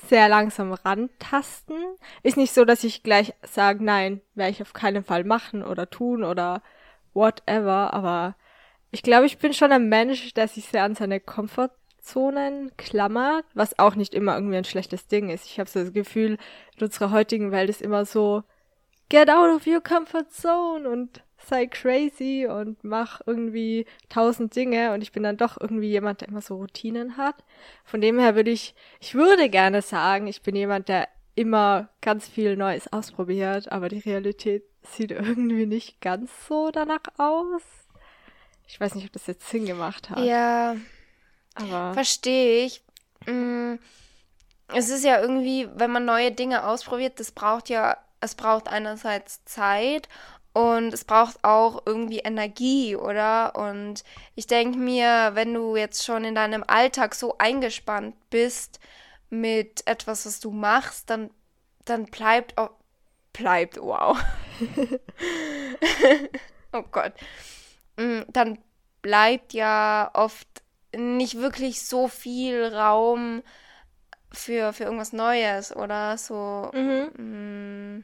sehr langsam rantasten. Ist nicht so, dass ich gleich sage, nein, werde ich auf keinen Fall machen oder tun oder whatever, aber ich glaube, ich bin schon ein Mensch, der sich sehr an seine Komfortzonen klammert, was auch nicht immer irgendwie ein schlechtes Ding ist. Ich habe so das Gefühl, in unserer heutigen Welt ist immer so, get out of your comfort zone und sei crazy und mach irgendwie tausend Dinge und ich bin dann doch irgendwie jemand, der immer so Routinen hat. Von dem her würde ich, ich würde gerne sagen, ich bin jemand, der immer ganz viel Neues ausprobiert, aber die Realität sieht irgendwie nicht ganz so danach aus. Ich weiß nicht, ob das jetzt Sinn gemacht hat. Ja, Aber verstehe ich. Mm, Es ist ja irgendwie, wenn man neue Dinge ausprobiert, das braucht ja, es braucht einerseits Zeit und es braucht auch irgendwie Energie, oder? Und ich denke mir, wenn du jetzt schon in deinem Alltag so eingespannt bist mit etwas, was du machst, dann, dann bleibt auch, bleibt, wow. oh Gott. Mm, Dann bleibt ja oft nicht wirklich so viel Raum für, für irgendwas Neues oder so. Mhm.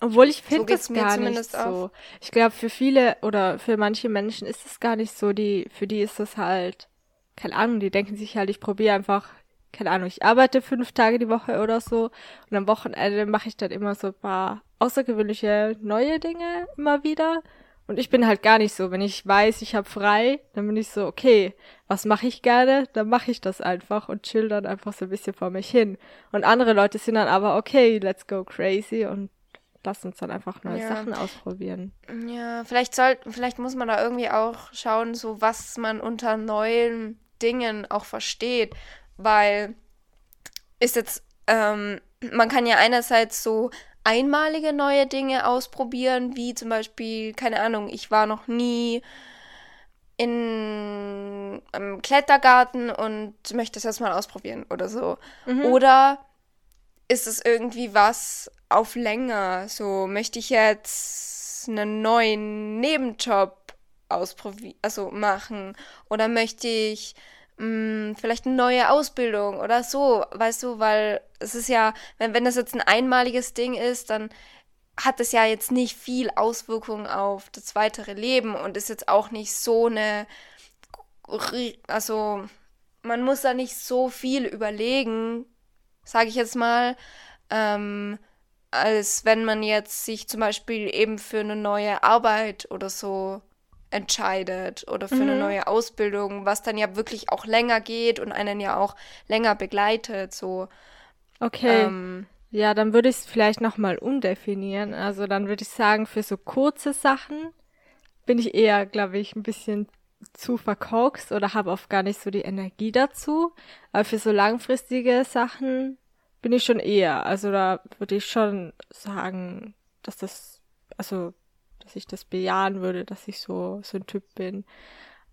Obwohl ich So finde das mir gar nicht so. auch. Ich glaube, für viele oder für manche Menschen ist es gar nicht so, die, für die ist das halt, keine Ahnung, die denken sich halt, ich probiere einfach, keine Ahnung, ich arbeite fünf Tage die Woche oder so und am Wochenende mache ich dann immer so ein paar außergewöhnliche neue Dinge immer wieder. Und ich bin halt gar nicht so, wenn ich weiß, ich habe frei, dann bin ich so, okay, was mache ich gerne? Dann mache ich das einfach und chill dann einfach so ein bisschen vor mich hin. Und andere Leute sind dann aber, okay, let's go crazy und lass uns dann einfach neue Ja. Sachen ausprobieren. Ja, vielleicht soll, vielleicht muss man da irgendwie auch schauen, so was man unter neuen Dingen auch versteht, weil ist jetzt, ähm, man kann ja einerseits so einmalige neue Dinge ausprobieren, wie zum Beispiel, keine Ahnung, ich war noch nie in einem Klettergarten und möchte es jetzt mal ausprobieren oder so. Oder ist es irgendwie was auf länger? So möchte ich jetzt einen neuen Nebenjob ausprobieren, also machen oder möchte ich mh, vielleicht eine neue Ausbildung oder so, weißt du, weil es ist ja, wenn, wenn das jetzt ein einmaliges Ding ist, dann hat es ja jetzt nicht viel Auswirkungen auf das weitere Leben und ist jetzt auch nicht so eine, also man muss da nicht so viel überlegen, sage ich jetzt mal, ähm, als wenn man jetzt sich zum Beispiel eben für eine neue Arbeit oder so entscheidet oder für eine neue Ausbildung, was dann ja wirklich auch länger geht und einen ja auch länger begleitet, so. Okay. Ähm, Ja, dann würde ich es vielleicht nochmal umdefinieren. Also dann würde ich sagen, für so kurze Sachen bin ich eher, glaube ich, ein bisschen zu verkorkst oder habe oft gar nicht so die Energie dazu. Aber für so langfristige Sachen bin ich schon eher. Also da würde ich schon sagen, dass das, also, dass ich das bejahen würde, dass ich so, so ein Typ bin.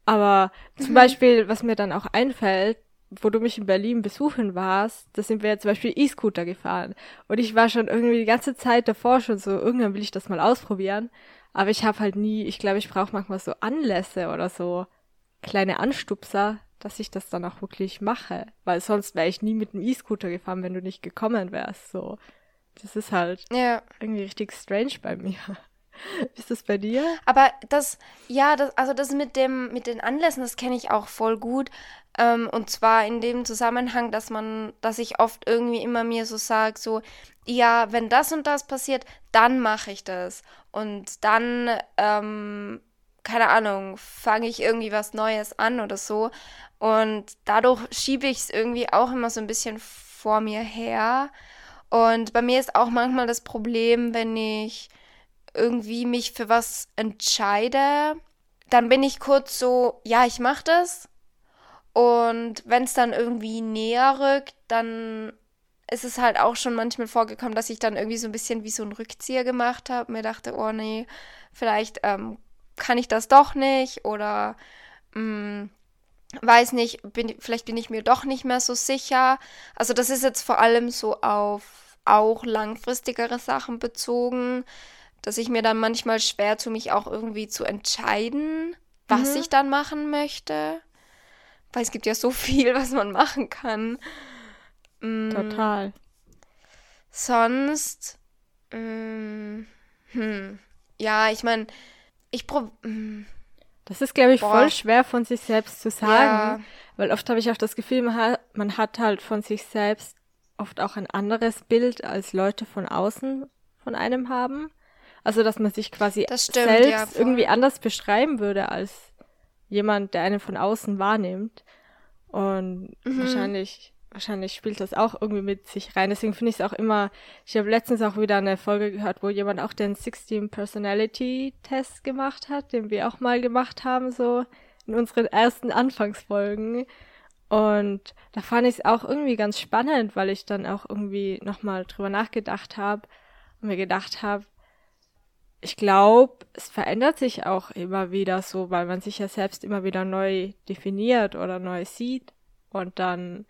Aber zum Beispiel, was mir dann auch einfällt, wo du mich in Berlin besuchen warst, da sind wir ja zum Beispiel E-Scooter gefahren. Und ich war schon irgendwie die ganze Zeit davor schon so, irgendwann will ich das mal ausprobieren. Aber ich habe halt nie, ich glaube, ich brauche manchmal so Anlässe oder so kleine Anstupser, dass ich das dann auch wirklich mache. Weil sonst wäre ich nie mit dem E-Scooter gefahren, wenn du nicht gekommen wärst. So. Das ist halt ja. irgendwie richtig strange bei mir. Ist das bei dir? Aber das, ja, das, also das mit dem, mit den Anlässen, das kenne ich auch voll gut. Ähm, und zwar in dem Zusammenhang, dass man, dass ich oft irgendwie immer mir so sage, so, ja, wenn das und das passiert, dann mache ich das. Und dann, ähm, keine Ahnung, fange ich irgendwie was Neues an oder so. Und dadurch schiebe ich es irgendwie auch immer so ein bisschen vor mir her. Und bei mir ist auch manchmal das Problem, wenn ich irgendwie mich für was entscheide, dann bin ich kurz so, ja, ich mache das. Und wenn es dann irgendwie näher rückt, dann ist es halt auch schon manchmal vorgekommen, dass ich dann irgendwie so ein bisschen wie so einen Rückzieher gemacht habe. Mir dachte, oh nee, vielleicht ähm, kann ich das doch nicht oder mh, mm, weiß nicht, bin, vielleicht bin ich mir doch nicht mehr so sicher. Also das ist jetzt vor allem so auf auch langfristigere Sachen bezogen dass ich mir dann manchmal schwer tue, mich auch irgendwie zu entscheiden, was mhm. ich dann machen möchte. Weil es gibt ja so viel, was man machen kann. Mm. Total. Sonst, mm, hm, ja, ich meine, ich prob. Mm. Das ist, glaube ich, Boah. voll schwer von sich selbst zu sagen, ja. weil oft habe ich auch das Gefühl, man hat, man hat halt von sich selbst oft auch ein anderes Bild, als Leute von außen von einem haben. Also, dass man sich quasi stimmt, selbst ja, irgendwie anders beschreiben würde als jemand, der einen von außen wahrnimmt. Und mhm. wahrscheinlich, wahrscheinlich spielt das auch irgendwie mit sich rein. Deswegen finde ich es auch immer, ich habe letztens auch wieder eine Folge gehört, wo jemand auch den 16 Personality Test gemacht hat, den wir auch mal gemacht haben, so in unseren ersten Anfangsfolgen. Und da fand ich es auch irgendwie ganz spannend, weil ich dann auch irgendwie nochmal drüber nachgedacht habe und mir gedacht habe, ich glaube, es verändert sich auch immer wieder so, weil man sich ja selbst immer wieder neu definiert oder neu sieht. Und dann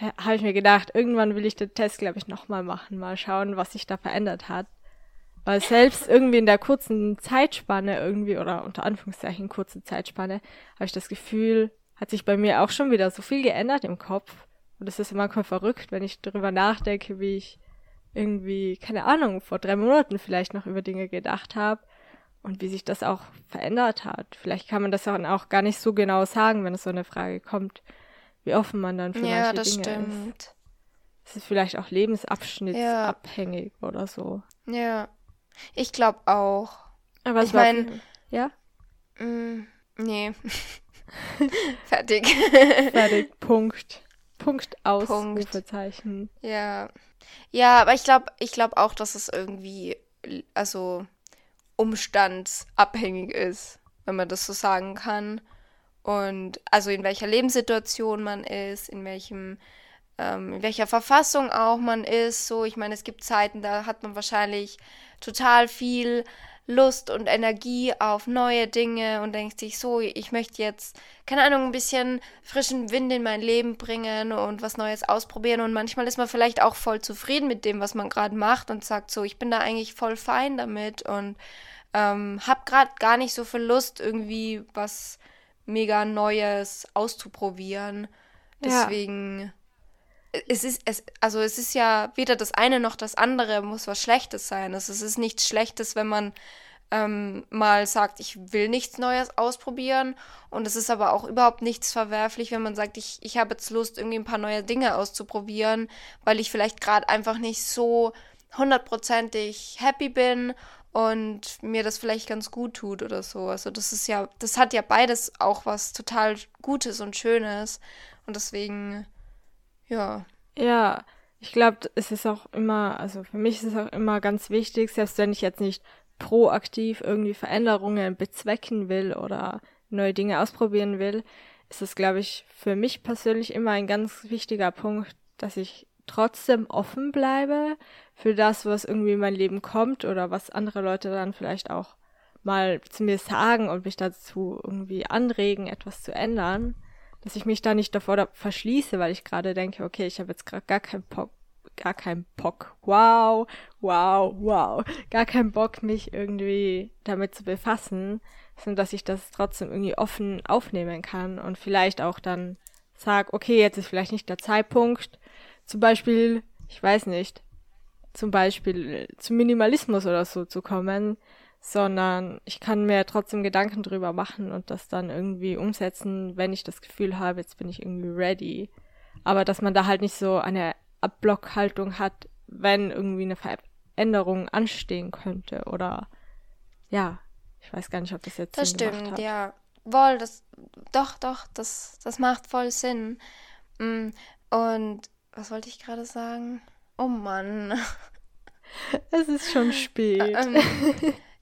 habe ich mir gedacht, irgendwann will ich den Test, glaube ich, nochmal machen, mal schauen, was sich da verändert hat. Weil selbst irgendwie in der kurzen Zeitspanne irgendwie, oder unter Anführungszeichen kurze Zeitspanne, habe ich das Gefühl, hat sich bei mir auch schon wieder so viel geändert im Kopf. Und es ist manchmal verrückt, wenn ich darüber nachdenke, wie ich irgendwie, keine Ahnung, vor drei Monaten vielleicht noch über Dinge gedacht habe und wie sich das auch verändert hat. Vielleicht kann man das auch gar nicht so genau sagen, wenn es so eine Frage kommt, wie offen man dann für ja, manche Dinge stimmt. ist. Es ist vielleicht auch lebensabschnittsabhängig ja. oder so. Ja, ich glaube auch. Aber ich meine, ja? Mm, nee. Fertig. Fertig. Punkt. Punkt aus. Ausrufezeichen. Ja. Ja, aber ich glaube, ich glaube auch, dass es irgendwie, also umstandsabhängig ist, wenn man das so sagen kann. Und also in welcher Lebenssituation man ist, in welchem, ähm, in welcher Verfassung auch man ist. So, ich meine, es gibt Zeiten, da hat man wahrscheinlich total viel Lust und Energie auf neue Dinge und denkt sich so, ich möchte jetzt, keine Ahnung, ein bisschen frischen Wind in mein Leben bringen und was Neues ausprobieren. Und manchmal ist man vielleicht auch voll zufrieden mit dem, was man gerade macht und sagt so, ich bin da eigentlich voll fein damit und ähm, hab gerade gar nicht so viel Lust, irgendwie was mega Neues auszuprobieren. Deswegen. Ja es ist, es, also es ist ja weder das eine noch das andere muss was Schlechtes sein. Also es ist nichts Schlechtes, wenn man ähm, mal sagt, ich will nichts Neues ausprobieren. Und es ist aber auch überhaupt nichts verwerflich, wenn man sagt, ich, ich habe jetzt Lust, irgendwie ein paar neue Dinge auszuprobieren, weil ich vielleicht gerade einfach nicht so hundertprozentig happy bin und mir das vielleicht ganz gut tut oder so. Also das ist ja, das hat ja beides auch was total Gutes und Schönes. Und deswegen ja. Ja, ich glaube, es ist auch immer, also für mich ist es auch immer ganz wichtig, selbst wenn ich jetzt nicht proaktiv irgendwie Veränderungen bezwecken will oder neue Dinge ausprobieren will, ist es, glaube ich, für mich persönlich immer ein ganz wichtiger Punkt, dass ich trotzdem offen bleibe für das, was irgendwie in mein Leben kommt oder was andere Leute dann vielleicht auch mal zu mir sagen und mich dazu irgendwie anregen, etwas zu ändern dass ich mich da nicht davor verschließe, weil ich gerade denke, okay, ich habe jetzt gerade gar keinen Bock, gar keinen Bock, wow, wow, wow, gar keinen Bock, mich irgendwie damit zu befassen, sondern dass ich das trotzdem irgendwie offen aufnehmen kann und vielleicht auch dann sag, okay, jetzt ist vielleicht nicht der Zeitpunkt, zum Beispiel, ich weiß nicht, zum Beispiel zum Minimalismus oder so zu kommen, sondern ich kann mir trotzdem Gedanken drüber machen und das dann irgendwie umsetzen, wenn ich das Gefühl habe, jetzt bin ich irgendwie ready. Aber dass man da halt nicht so eine Abblockhaltung hat, wenn irgendwie eine Veränderung anstehen könnte oder ja, ich weiß gar nicht, ob das jetzt Das Sinn stimmt, hat. ja. Wohl, das, doch, doch, das, das macht voll Sinn. Mm, Und was wollte ich gerade sagen? Oh Mann. Es ist schon spät. Ähm,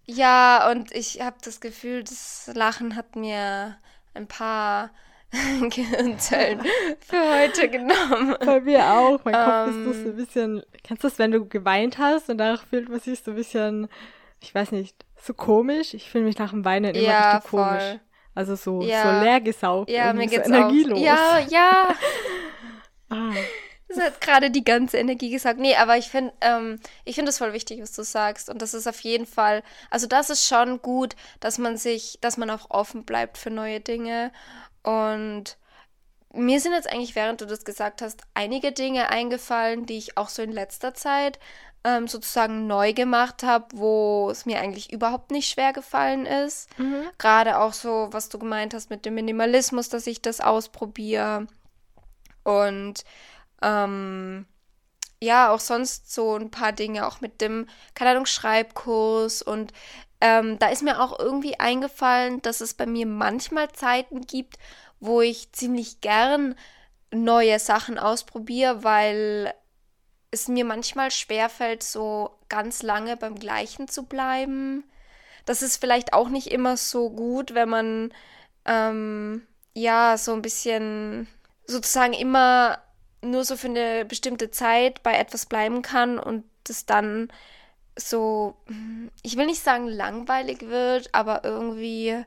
ja, und ich habe das Gefühl, das Lachen hat mir ein paar Gehirnzellen für heute genommen. Bei mir auch. Mein Kopf ist Ähm. doch so ein bisschen. Kennst du das, wenn du geweint hast und danach fühlt man sich so ein bisschen, ich weiß nicht, so komisch? Ich fühle mich nach dem Weinen immer Ja, richtig komisch. voll. Also so, Ja. so leer gesaugt, Ja, mir so geht's energielos. auch. Ja, ja. Ah, Das hat gerade die ganze Energie gesagt. Nee, aber ich finde, ähm, ich finde es voll wichtig, was du sagst. Und das ist auf jeden Fall, also das ist schon gut, dass man sich, dass man auch offen bleibt für neue Dinge. Und mir sind jetzt eigentlich, während du das gesagt hast, einige Dinge eingefallen, die ich auch so in letzter Zeit ähm, sozusagen neu gemacht habe, wo es mir eigentlich überhaupt nicht schwer gefallen ist. mhm. Gerade auch so, was du gemeint hast mit dem Minimalismus, dass ich das ausprobiere. Und ähm, ja, auch sonst so ein paar Dinge, auch mit dem, keine Ahnung, Schreibkurs. Und ähm, da ist mir auch irgendwie eingefallen, dass es bei mir manchmal Zeiten gibt, wo ich ziemlich gern neue Sachen ausprobiere, weil es mir manchmal schwerfällt, so ganz lange beim Gleichen zu bleiben. Das ist vielleicht auch nicht immer so gut, wenn man ähm, ja so ein bisschen sozusagen immer nur so für eine bestimmte Zeit bei etwas bleiben kann und das dann so, ich will nicht sagen langweilig wird, aber irgendwie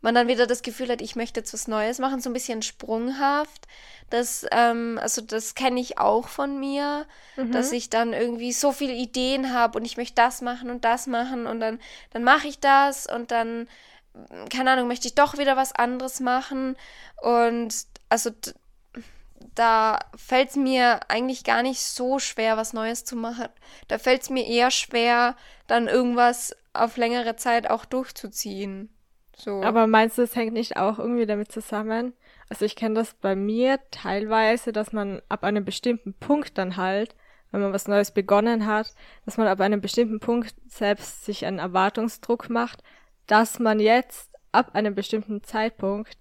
man dann wieder das Gefühl hat, ich möchte jetzt was Neues machen, so ein bisschen sprunghaft. Das, ähm, also das kenne ich auch von mir, Mhm. dass ich dann irgendwie so viele Ideen habe und ich möchte das machen und das machen und dann, dann mache ich das und dann, keine Ahnung, möchte ich doch wieder was anderes machen. Und also da fällt es mir eigentlich gar nicht so schwer, was Neues zu machen. Da fällt es mir eher schwer, dann irgendwas auf längere Zeit auch durchzuziehen. So. Aber meinst du, es hängt nicht auch irgendwie damit zusammen? Also ich kenne das bei mir teilweise, dass man ab einem bestimmten Punkt dann halt, wenn man was Neues begonnen hat, dass man ab einem bestimmten Punkt selbst sich einen Erwartungsdruck macht, dass man jetzt ab einem bestimmten Zeitpunkt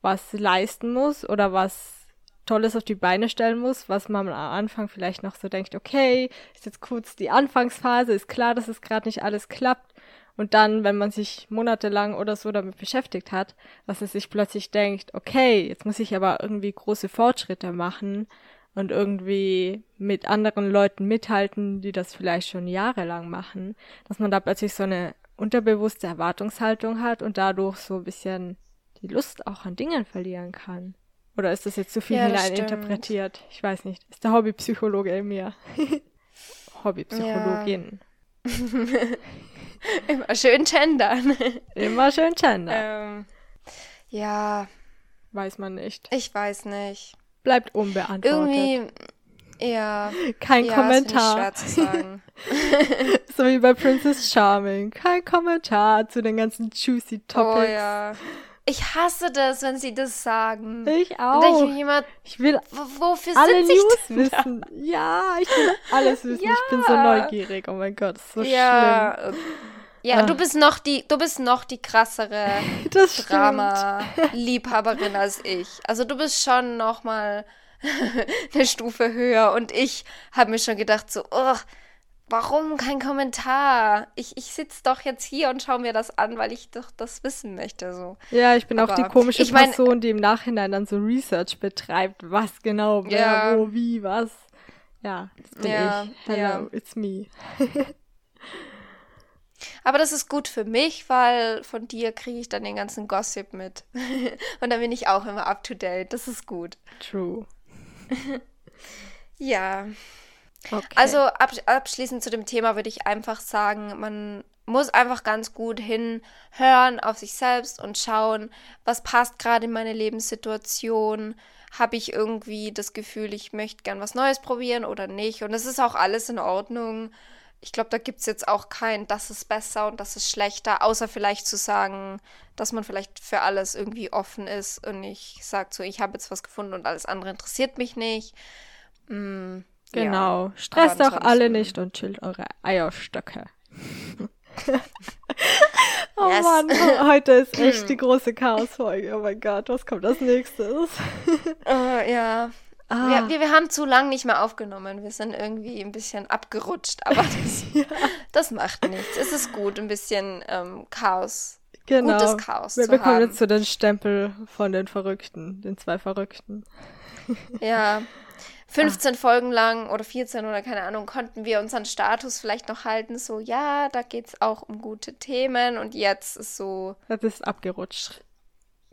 was leisten muss oder was Tolles auf die Beine stellen muss, was man am Anfang vielleicht noch so denkt, okay, ist jetzt kurz die Anfangsphase, ist klar, dass es gerade nicht alles klappt. Und dann, wenn man sich monatelang oder so damit beschäftigt hat, dass es sich plötzlich denkt, okay, jetzt muss ich aber irgendwie große Fortschritte machen und irgendwie mit anderen Leuten mithalten, die das vielleicht schon jahrelang machen, dass man da plötzlich so eine unterbewusste Erwartungshaltung hat und dadurch so ein bisschen die Lust auch an Dingen verlieren kann. Oder ist das jetzt zu viel Ja, hineininterpretiert? Ich weiß nicht. Ist der Hobbypsychologe in mir. Hobbypsychologin. Immer schön gendern. Immer schön gender. ähm, ja, Weiß man nicht. ich weiß nicht. Bleibt unbeantwortet. Irgendwie, ja. Kein ja, Kommentar. Ich schwer zu sagen. So wie bei Princess Charming. Kein Kommentar zu den ganzen juicy oh Topics. ja. Ich hasse das, wenn sie das sagen. Ich Dann denke ich auch. mir immer, Ich will wofür alle sitze ich News denn da? wissen. Ja, ich will alles wissen. Ich bin so Ja. neugierig. Oh mein Gott, das ist so Ja, äh, ja, Ah. du bist noch die, du bist noch die krassere schlimm. Drama-Liebhaberin als ich. Also du bist schon noch mal eine Stufe höher und ich habe mir schon gedacht so, oh, warum kein Kommentar? Ich, ich sitze doch jetzt hier und schaue mir das an, weil ich doch das wissen möchte so. Ja, ich bin auch die Aber komische ich mein- Person, die im Nachhinein dann so Research betreibt, was genau, wer, Ja. wo, wie, was. Ja, das bin Ja, ich. Hello, ja. it's me. Aber das ist gut für mich, weil von dir kriege ich dann den ganzen Gossip mit. und dann bin ich auch immer up to date. Das ist gut. True. Ja. Okay. Also abs abschließend zu dem Thema würde ich einfach sagen, man muss einfach ganz gut hinhören auf sich selbst und schauen, was passt gerade in meine Lebenssituation. Habe ich irgendwie das Gefühl, ich möchte gern was Neues probieren oder nicht? Und es ist auch alles in Ordnung. ich glaube, da gibt es jetzt auch kein, das ist besser und das ist schlechter, außer vielleicht zu sagen, dass man vielleicht für alles irgendwie offen ist und nicht sagt so, ich habe jetzt was gefunden und alles andere interessiert mich nicht. Mm, Genau. ja. Stresst auch alle nicht und chillt eure Eierstöcke. oh Yes. Mann, heute ist echt die große Chaosfolge. Oh mein Gott, was kommt als nächstes? Äh, ja. Ah, Wir, wir, wir haben zu lang nicht mehr aufgenommen. Wir sind irgendwie ein bisschen abgerutscht, aber das, das macht nichts. Es ist gut, ein bisschen ähm, Chaos. genau. gutes Chaos Wir bekommen haben. jetzt so den Stempel von den Verrückten, den zwei Verrückten. Ja. 15 Folgen lang oder 14 oder keine Ahnung, konnten wir unseren Status vielleicht noch halten. So, ja, da geht es auch um gute Themen und jetzt ist so, Das ist abgerutscht.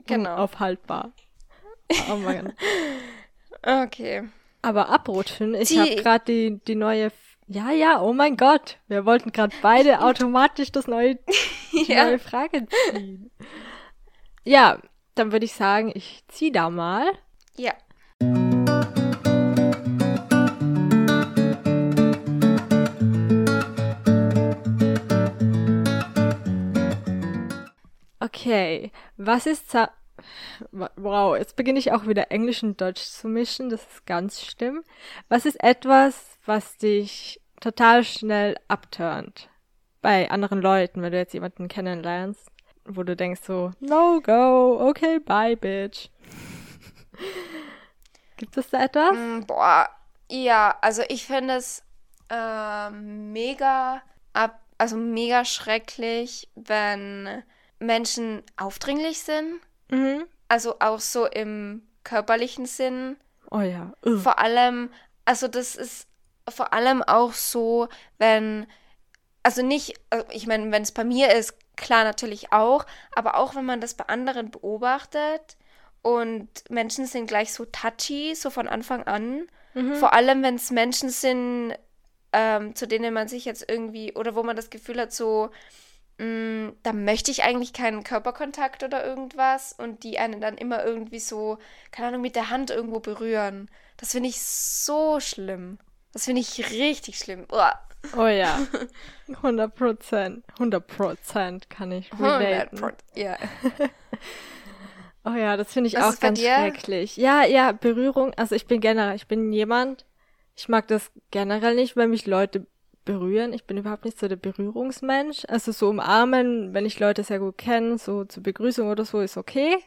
genau. Unaufhaltbar. Oh Mann. Okay. Aber abrutschen, ich Die- habe gerade die, die neue. F- Ja, ja, oh mein Gott. Wir wollten gerade beide automatisch das neue, die Ja. neue Frage ziehen. Ja, dann würde ich sagen, ich zieh da mal. Ja. Okay, was ist Za Wow, jetzt beginne ich auch wieder Englisch und Deutsch zu mischen, das ist ganz schlimm. Was ist etwas, was dich total schnell abturnt bei anderen Leuten, wenn du jetzt jemanden kennenlernst, wo du denkst so, no go, okay, bye, bitch. Gibt es da etwas? Mm, Boah, ja, also ich finde es ähm, mega ab, also mega schrecklich, wenn Menschen aufdringlich sind. Mhm. Also auch so im körperlichen Sinn. Oh ja. Ugh. Vor allem, also das ist vor allem auch so, wenn, also nicht, äh, ich meine, wenn es bei mir ist, klar natürlich auch, aber auch wenn man das bei anderen beobachtet und Menschen sind gleich so touchy, so von Anfang an. Mhm. Vor allem, wenn es Menschen sind, ähm, zu denen man sich jetzt irgendwie, oder wo man das Gefühl hat, so, mh, da möchte ich eigentlich keinen Körperkontakt oder irgendwas und die einen dann immer irgendwie so, keine Ahnung, mit der Hand irgendwo berühren. Das finde ich so schlimm. Das finde ich richtig schlimm. Uah, Oh ja. 100 Prozent. 100 Prozent kann ich 100 relaten. Ja. Oh ja, das finde ich Was auch ganz schrecklich. Ja, ja, Berührung. Also ich bin generell, ich bin jemand, ich mag das generell nicht, wenn mich Leute berühren. Ich bin überhaupt nicht so der Berührungsmensch. Also so umarmen, wenn ich Leute sehr gut kenne, so zur Begrüßung oder so, ist okay.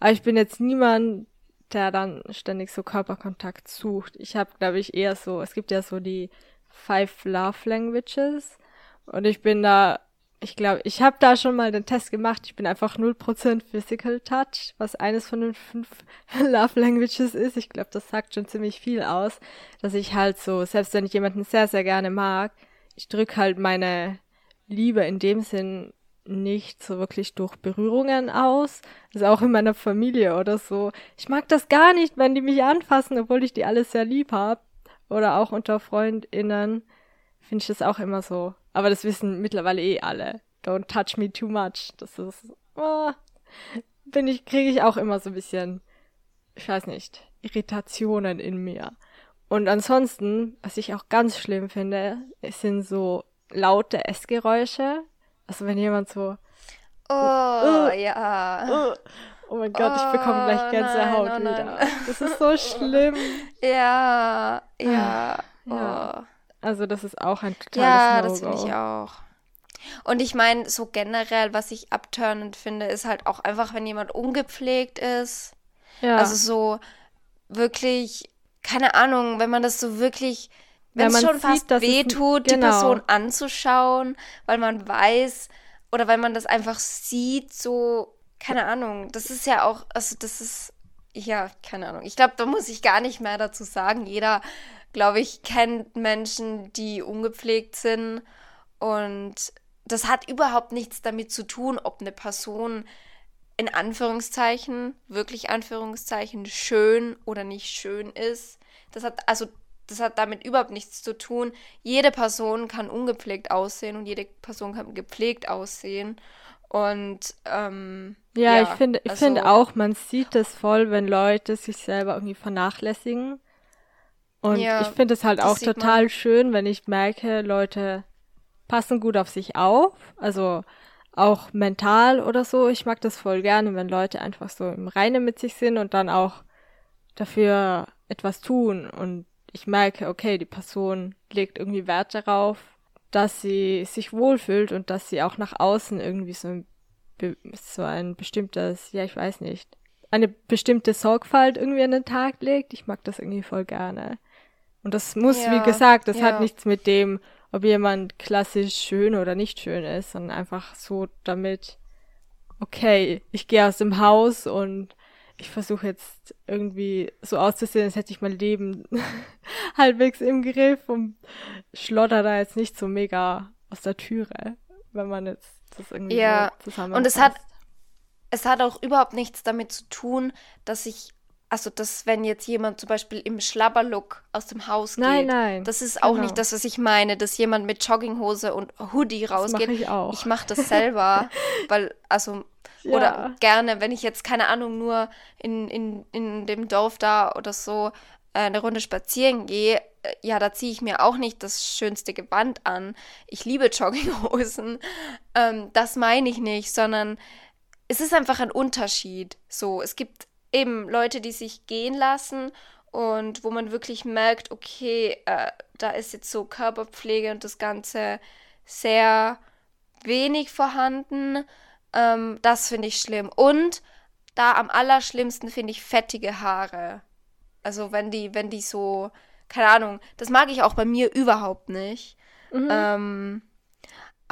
Aber ich bin jetzt niemand, der dann ständig so Körperkontakt sucht. Ich habe, glaube ich, eher so, es gibt ja so die Five Love Languages. Und ich bin da, ich glaube, ich habe da schon mal den Test gemacht. Ich bin einfach 0% Physical Touch, was eines von den fünf Love Languages ist. Ich glaube, das sagt schon ziemlich viel aus, dass ich halt so, selbst wenn ich jemanden sehr, sehr gerne mag, ich drück halt meine Liebe in dem Sinn nicht so wirklich durch Berührungen aus. Das ist auch in meiner Familie oder so. Ich mag das gar nicht, wenn die mich anfassen, obwohl ich die alle sehr lieb hab. Oder auch unter FreundInnen finde ich das auch immer so. Aber das wissen mittlerweile eh alle. Don't touch me too much. Das ist, oh, bin ich, kriege ich auch immer so ein bisschen, ich weiß nicht, Irritationen in mir. Und ansonsten, was ich auch ganz schlimm finde, sind so laute Essgeräusche. Also wenn jemand so, Oh, ja. oh, oh mein Gott, ich bekomme gleich Oh, Gänsehaut nein, oh, wieder. nein. Das ist so schlimm. Ja, ja. Ja. Also das ist auch ein Ja, totales das finde ich auch. Und ich meine, so generell, was ich abturnend finde, ist halt auch einfach, wenn jemand ungepflegt ist. Ja. Also so wirklich, keine Ahnung, wenn man das so wirklich, Wenn es man schon sieht, fast wehtut, die genau. Person anzuschauen, weil man weiß oder weil man das einfach sieht, so, keine Ahnung. Das ist ja auch, also das ist, ja, keine Ahnung. Ich glaube, da muss ich gar nicht mehr dazu sagen. Jeder, glaube ich, kennt Menschen, die ungepflegt sind und das hat überhaupt nichts damit zu tun, ob eine Person in Anführungszeichen, wirklich Anführungszeichen, schön oder nicht schön ist. Das hat also das hat damit überhaupt nichts zu tun. Jede Person kann ungepflegt aussehen und jede Person kann gepflegt aussehen. Und ähm, Ja, ich finde, ich also- finde auch, man sieht es voll, wenn Leute sich selber irgendwie vernachlässigen. Und Ja, ich finde es halt auch total schön, wenn ich merke, Leute passen gut auf sich auf, also auch mental oder so. Ich mag das voll gerne, wenn Leute einfach so im Reinen mit sich sind und dann auch dafür etwas tun und ich merke, okay, die Person legt irgendwie Wert darauf, dass sie sich wohlfühlt und dass sie auch nach außen irgendwie so ein, so ein bestimmtes, ja, ich weiß nicht, eine bestimmte Sorgfalt irgendwie an den Tag legt. Ich mag das irgendwie voll gerne. Und das muss, ja, wie gesagt, das ja. hat nichts mit dem, ob jemand klassisch schön oder nicht schön ist, sondern einfach so damit, okay, ich gehe aus dem Haus und ich versuche jetzt irgendwie so auszusehen, als hätte ich mein Leben halbwegs im Griff und schlotter da jetzt nicht so mega aus der Türe, wenn man jetzt das irgendwie ja. so zusammen. Und es hat, es hat auch überhaupt nichts damit zu tun, dass ich also dass wenn jetzt jemand zum Beispiel im Schlabberlook aus dem Haus geht, nein, nein, das ist auch genau. nicht das, was ich meine, dass jemand mit Jogginghose und Hoodie rausgeht. Das mach ich auch. Ich mache das selber, weil also ja. oder gerne, wenn ich jetzt keine Ahnung nur in, in, in dem Dorf da oder so äh, eine Runde spazieren gehe, äh, ja, da ziehe ich mir auch nicht das schönste Gewand an. Ich liebe Jogginghosen. Ähm, das meine ich nicht, sondern es ist einfach ein Unterschied. So, es gibt eben Leute, die sich gehen lassen und wo man wirklich merkt, okay, äh, da ist jetzt so Körperpflege und das Ganze sehr wenig vorhanden. Ähm, das finde ich schlimm. Und da am allerschlimmsten finde ich fettige Haare. Also wenn die, wenn die so, keine Ahnung, das mag ich auch bei mir überhaupt nicht. Mhm. Ähm,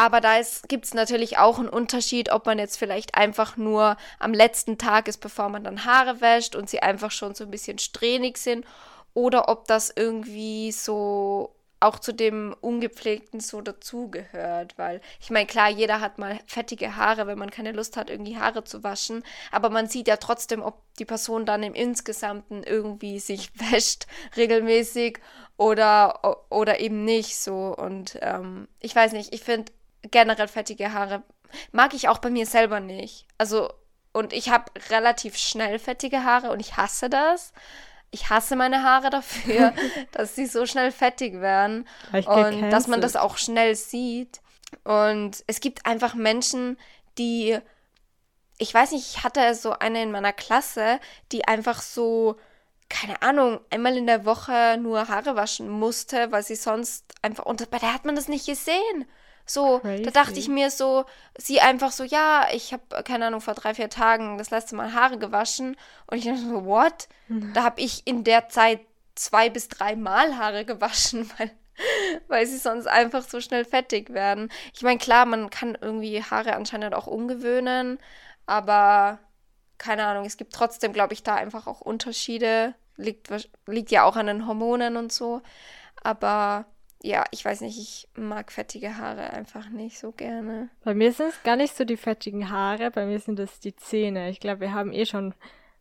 aber da gibt es natürlich auch einen Unterschied, ob man jetzt vielleicht einfach nur am letzten Tag ist, bevor man dann Haare wäscht und sie einfach schon so ein bisschen strähnig sind oder ob das irgendwie so auch zu dem Ungepflegten so dazugehört, weil ich meine, klar, jeder hat mal fettige Haare, wenn man keine Lust hat, irgendwie Haare zu waschen, aber man sieht ja trotzdem, ob die Person dann im Insgesamten irgendwie sich wäscht regelmäßig oder, oder eben nicht so. Und ähm, ich weiß nicht, ich finde, generell fettige Haare mag ich auch bei mir selber nicht. Also, und ich habe relativ schnell fettige Haare und ich hasse das. Ich hasse meine Haare dafür, dass sie so schnell fettig werden und dass man das auch schnell sieht. Und es gibt einfach Menschen, die, ich weiß nicht, ich hatte so eine in meiner Klasse, die einfach so, keine Ahnung, einmal in der Woche nur Haare waschen musste, weil sie sonst einfach, und bei der hat man das nicht gesehen. So, Crazy. da dachte ich mir so, sie einfach so, ja, ich habe, keine Ahnung, vor drei, vier Tagen das letzte Mal Haare gewaschen. Und ich dachte so, what? Mhm. Da habe ich in der Zeit zwei bis drei Mal Haare gewaschen, weil, weil sie sonst einfach so schnell fettig werden. Ich meine, klar, man kann irgendwie Haare anscheinend auch umgewöhnen, aber keine Ahnung, es gibt trotzdem, glaube ich, da einfach auch Unterschiede. Liegt, liegt ja auch an den Hormonen und so. Aber ja, ich weiß nicht, ich mag fettige Haare einfach nicht so gerne. Bei mir sind es gar nicht so die fettigen Haare, bei mir sind es die Zähne. Ich glaube, wir haben eh schon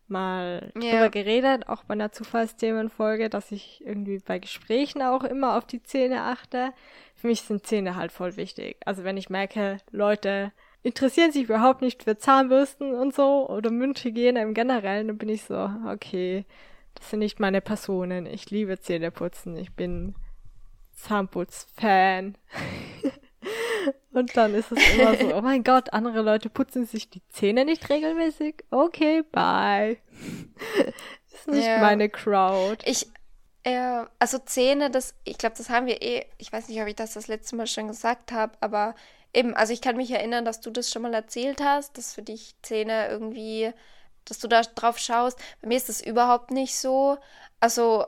mal ja. drüber geredet, auch bei einer Zufallsthemenfolge, dass ich irgendwie bei Gesprächen auch immer auf die Zähne achte. Für mich sind Zähne halt voll wichtig. Also wenn ich merke, Leute interessieren sich überhaupt nicht für Zahnbürsten und so oder Mundhygiene im Generellen, dann bin ich so, okay, das sind nicht meine Personen. Ich liebe Zähneputzen. Ich bin Zahnputz-Fan. Und dann ist es immer so, oh mein Gott, andere Leute putzen sich die Zähne nicht regelmäßig. Okay, bye. ist nicht ja. meine Crowd. Ich, äh, also Zähne, das, ich glaube, das haben wir eh, ich weiß nicht, ob ich das das letzte Mal schon gesagt habe, aber eben, also ich kann mich erinnern, dass du das schon mal erzählt hast, dass für dich Zähne irgendwie, dass du da drauf schaust. Bei mir ist das überhaupt nicht so. Also,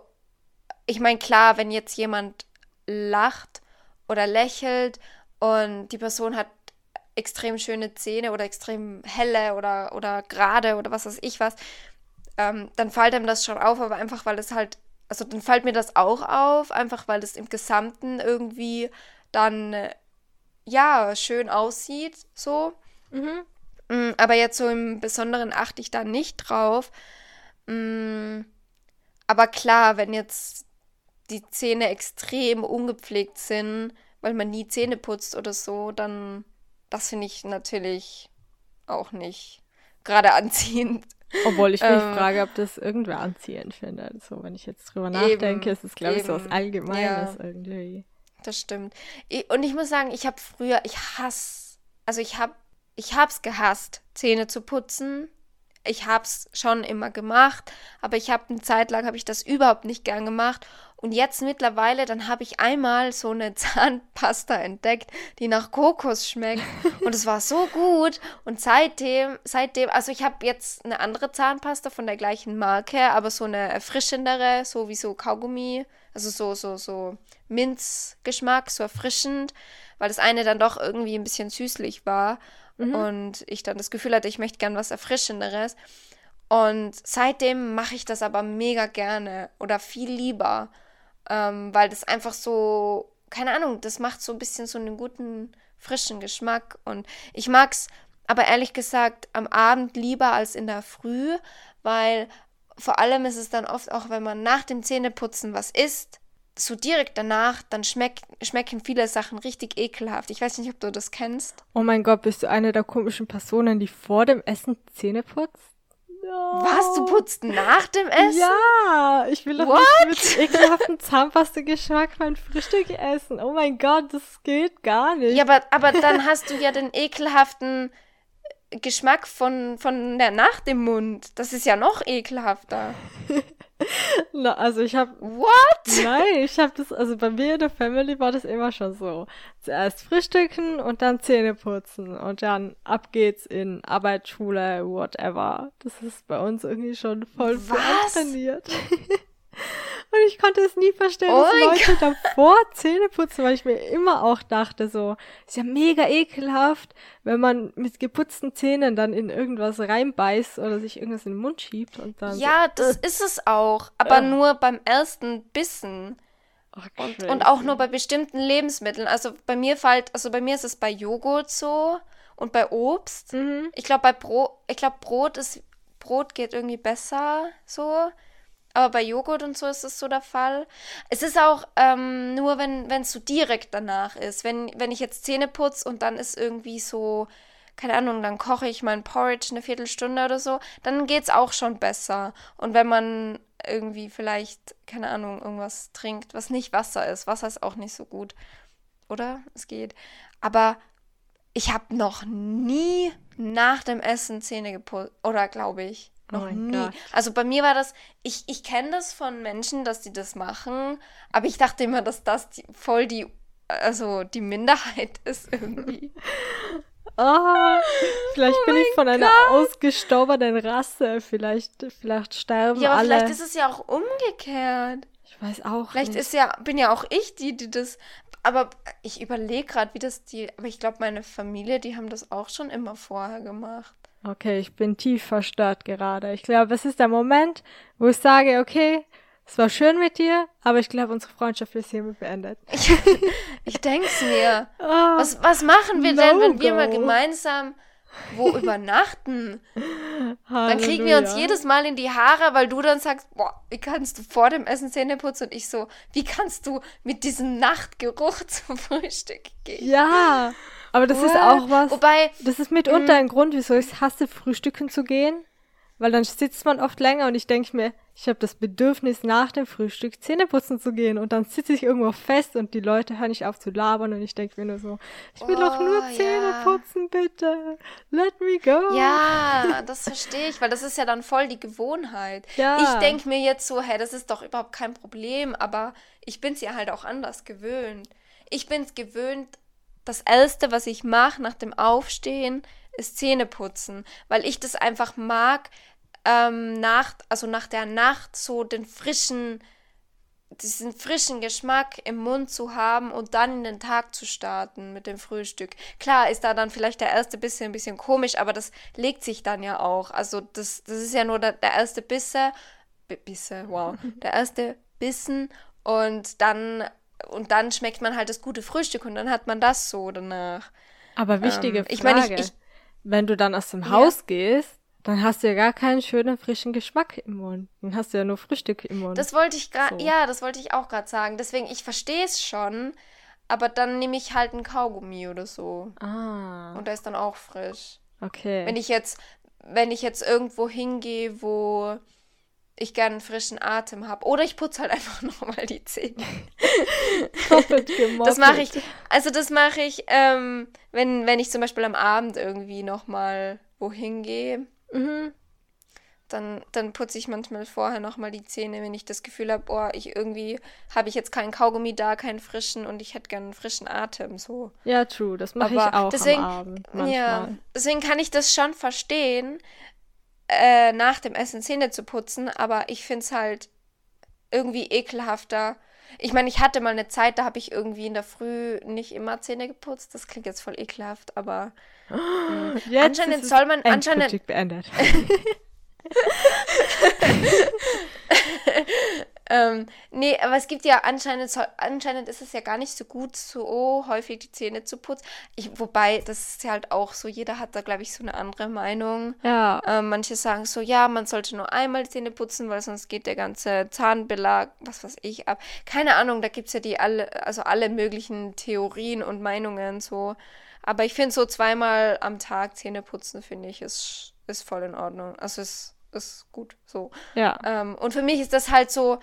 ich meine, klar, wenn jetzt jemand lacht oder lächelt und die Person hat extrem schöne Zähne oder extrem helle oder, oder gerade oder was weiß ich was, ähm, dann fällt einem das schon auf, aber einfach weil es halt, also dann fällt mir das auch auf, einfach weil es im Gesamten irgendwie dann, äh, ja, schön aussieht, so. Mhm. Mm, aber jetzt so im Besonderen achte ich da nicht drauf. Mm, aber klar, wenn jetzt die Zähne extrem ungepflegt sind, weil man nie Zähne putzt oder so, dann das finde ich natürlich auch nicht gerade anziehend. Obwohl ich mich ähm, frage, ob das irgendwer anziehend findet. So, wenn ich jetzt drüber nachdenke, eben, ist es, glaube ich, so was Allgemeines ja. irgendwie. das stimmt. Und ich muss sagen, ich habe früher, ich hasse, also ich habe, ich hab's gehasst, Zähne zu putzen. Ich hab's schon immer gemacht, aber ich habe eine Zeit lang habe ich das überhaupt nicht gern gemacht. Und jetzt mittlerweile, dann habe ich einmal so eine Zahnpasta entdeckt, die nach Kokos schmeckt. Und es war so gut. Und seitdem, seitdem, also ich habe jetzt eine andere Zahnpasta von der gleichen Marke, aber so eine erfrischendere, so wie so Kaugummi, also so, so, so Minzgeschmack, so erfrischend, weil das eine dann doch irgendwie ein bisschen süßlich war. Und ich dann das Gefühl hatte, ich möchte gern was Erfrischenderes. Und seitdem mache ich das aber mega gerne oder viel lieber, ähm, weil das einfach so, keine Ahnung, das macht so ein bisschen so einen guten, frischen Geschmack. Und ich mag's aber ehrlich gesagt am Abend lieber als in der Früh, weil vor allem ist es dann oft auch, wenn man nach dem Zähneputzen was isst, so direkt danach, dann schmeck, schmecken viele Sachen richtig ekelhaft. Ich weiß nicht, ob du das kennst. Oh mein Gott, bist du eine der komischen Personen, die vor dem Essen Zähne putzt? Ja. Was? Du putzt nach dem Essen? Ja, ich will doch What? nicht mit ekelhaftem Zahnpasta-Geschmack mein Frühstück essen. Oh mein Gott, das geht gar nicht. Ja, aber, aber dann hast du ja den ekelhaften Geschmack von, von der Nacht im Mund. Das ist ja noch ekelhafter. Na, also ich habe What? Nein, ich habe das, also bei mir in der Family war das immer schon so. Zuerst frühstücken und dann Zähne putzen und dann ab geht's in Arbeit, Schule, whatever. Das ist bei uns irgendwie schon voll Was? trainiert. Und ich konnte es nie verstehen, Oh dass Leute davor Zähne putzen, weil ich mir immer auch dachte, so, ist ja mega ekelhaft, wenn man mit geputzten Zähnen dann in irgendwas reinbeißt oder sich irgendwas in den Mund schiebt und dann Ja, so, das ist es auch. Aber Äh. nur beim ersten Bissen. oh, Und, und auch nur bei bestimmten Lebensmitteln. Also bei mir fällt, also bei mir ist es bei Joghurt so und bei Obst. Mhm. Ich glaube, bei Brot, ich glaube, Brot ist, Brot geht irgendwie besser so. Aber bei Joghurt und so ist es so der Fall. Es ist auch ähm, nur, wenn es so direkt danach ist. Wenn, wenn ich jetzt Zähne putze und dann ist irgendwie so, keine Ahnung, dann koche ich mein Porridge eine Viertelstunde oder so, dann geht's auch schon besser. Und wenn man irgendwie vielleicht, keine Ahnung, irgendwas trinkt, was nicht Wasser ist. Wasser ist auch nicht so gut. Oder? Es geht. Aber ich habe noch nie nach dem Essen Zähne geputzt. Oder glaube ich. Oh Noch mein nie. Gott. Also bei mir war das, ich, ich kenne das von Menschen, dass die das machen, aber ich dachte immer, dass das die, voll die, also die Minderheit ist irgendwie. Ah, vielleicht Oh bin ich von einer ausgestorbenen Rasse. Vielleicht, vielleicht sterben Ja, aber alle. vielleicht ist es ja auch umgekehrt. ich weiß auch Vielleicht nicht. ist ja, bin ja auch ich die, die das. Aber ich überlege gerade, wie das die. Aber ich glaube, meine Familie, die haben das auch schon immer vorher gemacht. Okay, ich bin tief verstört gerade. Ich glaube, es ist der Moment, wo ich sage, okay, es war schön mit dir, aber ich glaube, unsere Freundschaft ist hiermit beendet. Ich, ich denk's mir. Ah, Was, was machen wir denn, wenn wir mal gemeinsam wo übernachten? Dann kriegen wir uns jedes Mal in die Haare, weil du dann sagst, boah, wie kannst du vor dem Essen Zähne putzen? Und ich so, wie kannst du mit diesem Nachtgeruch zum Frühstück gehen? Ja, aber das ist What? auch was. Wobei, Das ist mitunter ein Grund, wieso ich es hasse, frühstücken zu gehen. Weil dann sitzt man oft länger und ich denke mir, ich habe das Bedürfnis, nach dem Frühstück Zähne putzen zu gehen. Und dann sitze ich irgendwo fest und die Leute hören nicht auf zu labern und ich denke mir nur so, ich will doch nur Oh, Zähne ja. putzen, bitte. Let me go. Ja, das verstehe ich, weil das ist ja dann voll die Gewohnheit. Ja. Ich denke mir jetzt so, hey, das ist doch überhaupt kein Problem, aber ich bin es ja halt auch anders gewöhnt. Ich bin es gewöhnt, das Erste, was ich mache nach dem Aufstehen, ist Zähne putzen, weil ich das einfach mag, ähm, nach, also nach der Nacht so den frischen, diesen frischen Geschmack im Mund zu haben und dann in den Tag zu starten mit dem Frühstück. Klar ist da dann vielleicht der erste Bissen ein bisschen komisch, aber das legt sich dann ja auch. Also das, das ist ja nur der, der erste Bisse, Bisse, wow, der erste Bissen und dann und dann schmeckt man halt das gute Frühstück und dann hat man das so danach. Aber wichtige Ähm, ich Frage. meine, ich- ich- wenn du dann aus dem Ja. Haus gehst, dann hast du ja gar keinen schönen frischen Geschmack im Mund. Dann hast du ja nur Frühstück im Mund. Das wollte ich gerade, So. ja, das wollte ich auch gerade sagen. Deswegen, ich verstehe es schon, aber dann nehme ich halt ein Kaugummi oder so. ah, Und der ist dann auch frisch. okay. Wenn ich jetzt, wenn ich jetzt irgendwo hingehe, wo, ich gerne einen frischen Atem habe. Oder ich putze halt einfach nochmal die Zähne. Das mache ich, also das mache ich, ähm, wenn, wenn ich zum Beispiel am Abend irgendwie nochmal wohin gehe, Mhm. dann, dann putze ich manchmal vorher nochmal die Zähne, wenn ich das Gefühl habe, boah, ich irgendwie habe ich jetzt keinen Kaugummi da, keinen frischen und ich hätte gerne einen frischen Atem, so. Ja, true. Das mache ich auch deswegen- am Abend manchmal. Ja, deswegen kann ich das schon verstehen, äh, nach dem Essen Zähne zu putzen, aber ich finde es halt irgendwie ekelhafter. Ich meine, ich hatte mal eine Zeit, da habe ich irgendwie in der Früh nicht immer Zähne geputzt. Das klingt jetzt voll ekelhaft, aber Jetzt Anscheinend ist soll man- anscheinend- beendet. ähm, nee, aber es gibt ja anscheinend, anscheinend ist es ja gar nicht so gut, so häufig die Zähne zu putzen. Ich, wobei, das ist ja halt auch so, jeder hat da, glaube ich, so eine andere Meinung. ja, Ähm, manche sagen so, ja, man sollte nur einmal die Zähne putzen, weil sonst geht der ganze Zahnbelag, was weiß ich, ab. Keine Ahnung, da gibt es ja die alle, also alle möglichen Theorien und Meinungen so. Aber ich finde so zweimal am Tag Zähne putzen, finde ich, ist, ist voll in Ordnung. Also ist, ist gut so. ja. Ähm, und für mich ist das halt so,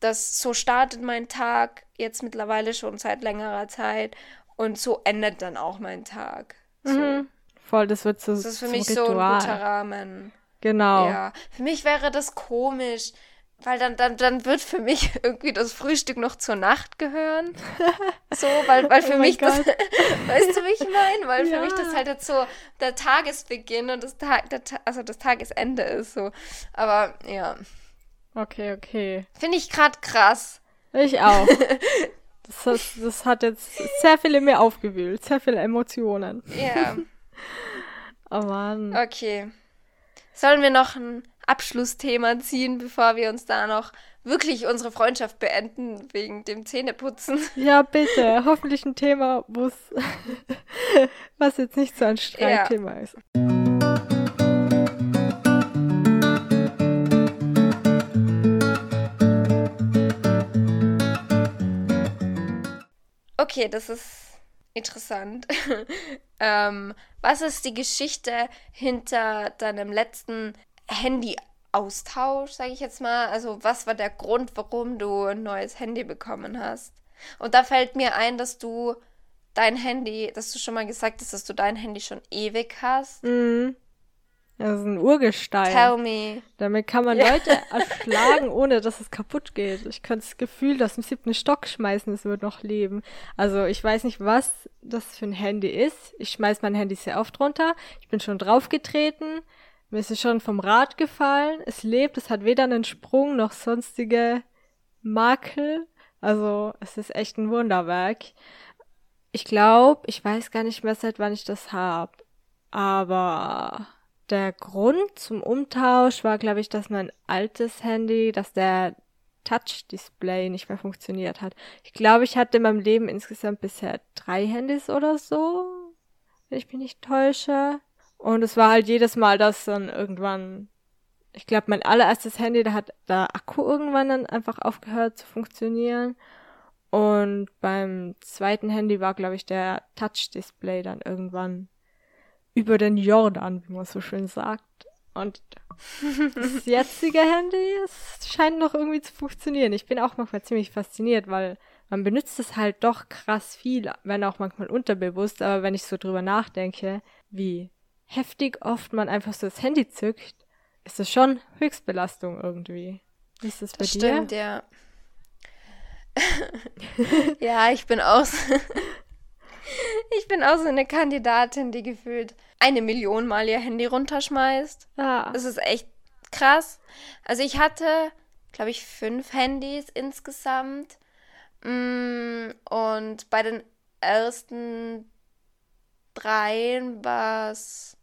dass so startet mein Tag jetzt mittlerweile schon seit längerer Zeit und so endet dann auch mein Tag. So. Mhm. Voll, das wird so Das ist für mich so ein Ritual. guter Rahmen. Genau. Ja, für mich wäre das komisch, weil dann, dann, dann wird für mich irgendwie das Frühstück noch zur Nacht gehören. So, weil, weil für Oh mich das, weißt du, wie ich meine? Weil für Ja. mich das halt jetzt so der Tagesbeginn und das Tag, der, Ta- also das Tagesende ist so. Aber ja, Okay, okay. finde ich gerade krass. Ich auch. Das, hat- das hat jetzt sehr viel in mir aufgewühlt, sehr viele Emotionen. Ja, Oh Mann. okay. Sollen wir noch ein Abschlussthema ziehen, bevor wir uns da noch wirklich unsere Freundschaft beenden wegen dem Zähneputzen? Ja, bitte. Hoffentlich ein Thema, was jetzt nicht so ein Streitthema ist. Okay, das ist interessant. ähm, was ist die Geschichte hinter deinem letzten Handy-Austausch, sage ich jetzt mal? Also, was war der Grund, warum du ein neues Handy bekommen hast? Und da fällt mir ein, dass du dein Handy, dass du schon mal gesagt hast, dass du dein Handy schon ewig hast. Mhm. Das ist ein Urgestein. Tell me. Damit kann man Ja. Leute erschlagen, ohne dass es kaputt geht. Ich könnte das Gefühl, dass im siebten Stock schmeißen, es wird noch leben. Also ich weiß nicht, was das für ein Handy ist. Ich schmeiß mein Handy sehr oft runter. Ich bin schon draufgetreten. Mir ist es schon vom Rad gefallen. Es lebt, es hat weder einen Sprung noch sonstige Makel. Also es ist echt ein Wunderwerk. Ich glaube, ich weiß gar nicht mehr, seit wann ich das habe. Aber der Grund zum Umtausch war, glaube ich, dass mein altes Handy, dass der Touch-Display nicht mehr funktioniert hat. Ich glaube, ich hatte in meinem Leben insgesamt bisher drei Handys oder so, wenn ich mich nicht täusche. Und es war halt jedes Mal, dass dann irgendwann, ich glaube, mein allererstes Handy, da hat der Akku irgendwann dann einfach aufgehört zu funktionieren. Und beim zweiten Handy war, glaube ich, der Touch-Display dann irgendwann über den Jordan, wie man so schön sagt. Und das jetzige Handy, es scheint noch irgendwie zu funktionieren. Ich bin auch manchmal ziemlich fasziniert, weil man benutzt es halt doch krass viel, wenn auch manchmal unterbewusst, aber wenn ich so drüber nachdenke, wie heftig oft man einfach so das Handy zückt, ist es schon Höchstbelastung irgendwie. Wie ist das bei Das dir? stimmt, ja. ja, ich bin auch so, ich bin auch so eine Kandidatin, die gefühlt eine Million Mal ihr Handy runterschmeißt. Ja. Das ist echt krass. Also ich hatte, glaube ich, fünf Handys insgesamt. Mm, Und bei den ersten dreien war es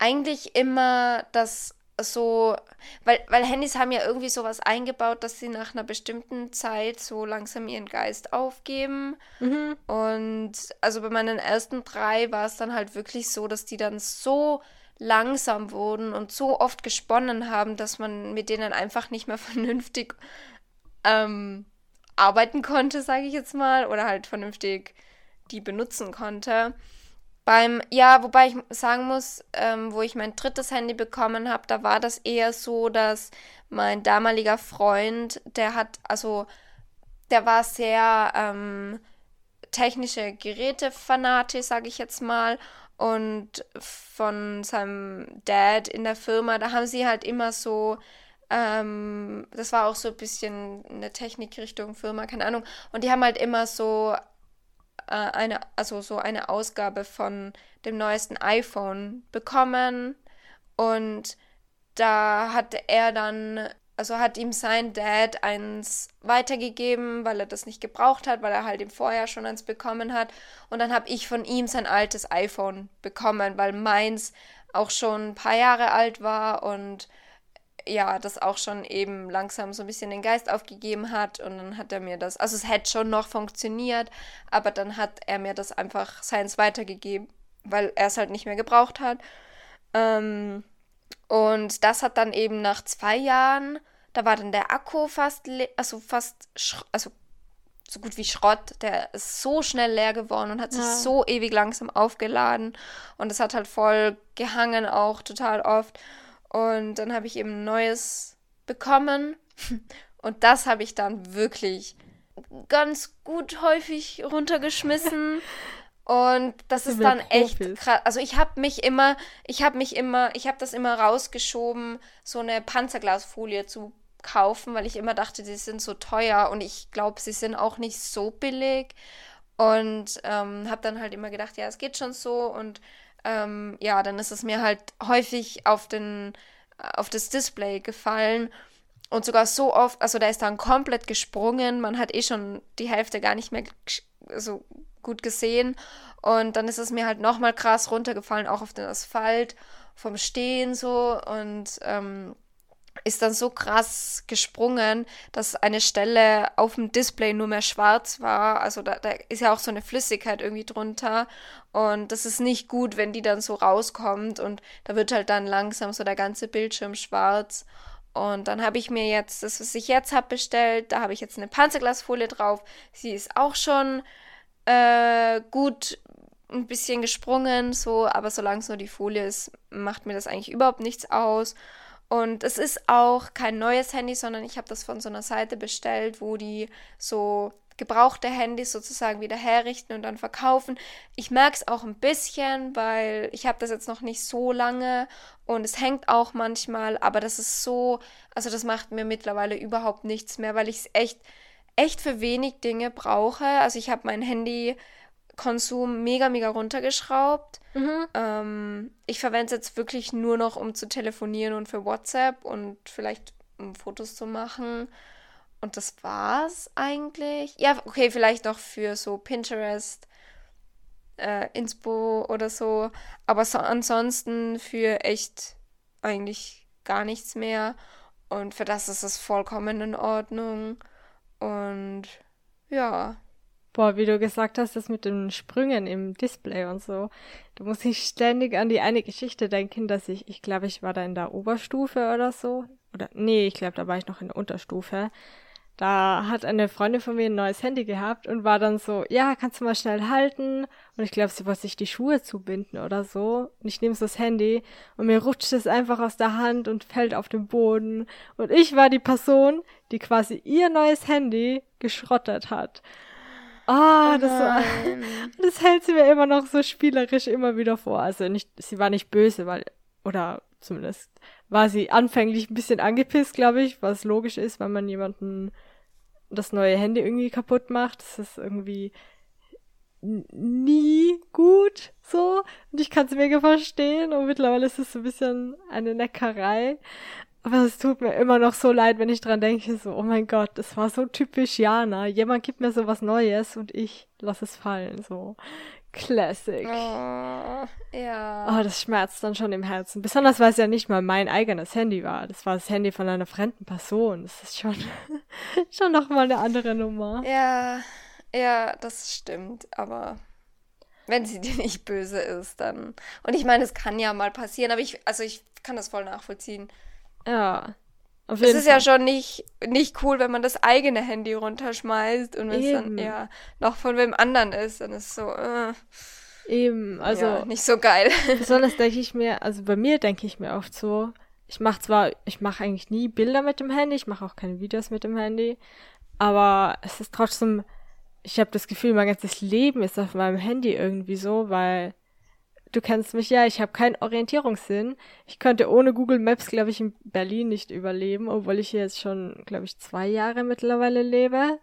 eigentlich immer das so, weil, weil Handys haben ja irgendwie sowas eingebaut, dass sie nach einer bestimmten Zeit so langsam ihren Geist aufgeben. Mhm. Und also bei meinen ersten drei war es dann halt wirklich so, dass die dann so langsam wurden und so oft gesponnen haben, dass man mit denen einfach nicht mehr vernünftig ähm, arbeiten konnte, sage ich jetzt mal, oder halt vernünftig die benutzen konnte. Beim, ja, wobei ich sagen muss, ähm, wo ich mein drittes Handy bekommen habe, da war das eher so, dass mein damaliger Freund, der hat, also, der war sehr ähm, technische Geräte fanatisch, sage ich jetzt mal. Und von seinem Dad in der Firma, da haben sie halt immer so, ähm, das war auch so ein bisschen eine Technikrichtung Firma, keine Ahnung. Und die haben halt immer so äh, eine, also so eine Ausgabe von dem neuesten iPhone bekommen. Und da hatte er dann, also hat ihm sein Dad eins weitergegeben, weil er das nicht gebraucht hat, weil er halt im Vorjahr schon eins bekommen hat. Und dann habe ich von ihm sein altes iPhone bekommen, weil meins auch schon ein paar Jahre alt war und ja, das auch schon eben langsam so ein bisschen den Geist aufgegeben hat und dann hat er mir das, also es hätte schon noch funktioniert, aber dann hat er mir das einfach seins weitergegeben, weil er es halt nicht mehr gebraucht hat. Ähm, und das hat dann eben nach zwei Jahren, da war dann der Akku fast, also fast, also so gut wie Schrott, der ist so schnell leer geworden und hat sich ja. so ewig langsam aufgeladen und es hat halt voll gehangen auch total oft. Und dann habe ich eben ein neues bekommen. Und das habe ich dann wirklich ganz gut häufig runtergeschmissen. Und das ist dann echt krass. Also ich habe mich immer, ich habe mich immer, ich habe das immer rausgeschoben, so eine Panzerglasfolie zu kaufen, weil ich immer dachte, die sind so teuer und ich glaube, sie sind auch nicht so billig. Und ähm, habe dann halt immer gedacht, ja, es geht schon so. Und ähm, ja, dann ist es mir halt häufig auf den auf das Display gefallen und sogar so oft, also da ist dann komplett gesprungen, man hat eh schon die Hälfte gar nicht mehr so gut gesehen und dann ist es mir halt nochmal krass runtergefallen, auch auf den Asphalt vom Stehen so und ähm, ist dann so krass gesprungen, dass eine Stelle auf dem Display nur mehr schwarz war. Also da, da, ist ja auch so eine Flüssigkeit irgendwie drunter. Und das ist nicht gut, wenn die dann so rauskommt. Und da wird halt dann langsam so der ganze Bildschirm schwarz. Und dann habe ich mir jetzt, das, was ich jetzt habe, bestellt. Da habe ich jetzt eine Panzerglasfolie drauf. Sie ist auch schon äh, gut ein bisschen gesprungen, so, aber solange es nur die Folie ist, macht mir das eigentlich überhaupt nichts aus. Und es ist auch kein neues Handy, sondern ich habe das von so einer Seite bestellt, wo die so gebrauchte Handys sozusagen wieder herrichten und dann verkaufen. Ich merke es auch ein bisschen, weil ich habe das jetzt noch nicht so lange und es hängt auch manchmal, aber das ist so, also das macht mir mittlerweile überhaupt nichts mehr, weil ich es echt, echt für wenig Dinge brauche. Also ich habe mein Handy Konsum mega, mega runtergeschraubt. Mhm. Ähm, ich verwende es jetzt wirklich nur noch, um zu telefonieren und für WhatsApp und vielleicht um Fotos zu machen. Und das war's eigentlich. Ja, okay, vielleicht noch für so Pinterest, äh, Inspo oder so. Aber so ansonsten für echt eigentlich gar nichts mehr. Und für das ist es vollkommen in Ordnung. Und ja. Boah, wie du gesagt hast, das mit den Sprüngen im Display und so. Da muss ich ständig an die eine Geschichte denken, dass ich, ich glaube, ich war da in der Oberstufe oder so. Oder, nee, ich glaube, da war ich noch in der Unterstufe. Da hat eine Freundin von mir ein neues Handy gehabt und war dann so, ja, kannst du mal schnell halten? Und ich glaube, sie wollte sich die Schuhe zubinden oder so. Und ich nehme so das Handy und mir rutscht es einfach aus der Hand und fällt auf den Boden. Und ich war die Person, die quasi ihr neues Handy geschrottet hat. Ah, oh, das, war, das hält sie mir immer noch so spielerisch immer wieder vor. Also nicht, sie war nicht böse, weil, oder zumindest war sie anfänglich ein bisschen angepisst, glaube ich, was logisch ist, wenn man jemanden das neue Handy irgendwie kaputt macht. Das ist irgendwie nie gut so. Und ich kann es mega verstehen. Und mittlerweile ist es so ein bisschen eine Neckerei. Aber es tut mir immer noch so leid, wenn ich dran denke, so, oh mein Gott, das war so typisch Jana. Jemand gibt mir so was Neues und ich lass es fallen, so. Classic. Oh, ja. Oh, das schmerzt dann schon im Herzen. Besonders, weil es ja nicht mal mein eigenes Handy war. Das war das Handy von einer fremden Person. Das ist schon, schon nochmal eine andere Nummer. Ja, ja, das stimmt. Aber wenn sie dir nicht böse ist, dann. Und ich meine, es kann ja mal passieren, aber ich, also ich kann das voll nachvollziehen. Ja. Auf es ist Fall. ja schon nicht, nicht cool, wenn man das eigene Handy runterschmeißt und wenn es dann ja noch von wem anderen ist, dann ist es so. Äh. Eben, also ja, nicht so geil. besonders denke ich mir, also bei mir denke ich mir oft so, ich mache zwar, ich mache eigentlich nie Bilder mit dem Handy, ich mache auch keine Videos mit dem Handy, aber es ist trotzdem, ich habe das Gefühl, mein ganzes Leben ist auf meinem Handy irgendwie so, weil du kennst mich ja, ich habe keinen Orientierungssinn. Ich könnte ohne Google Maps, glaube ich, in Berlin nicht überleben, obwohl ich hier jetzt schon, glaube ich, zwei Jahre mittlerweile lebe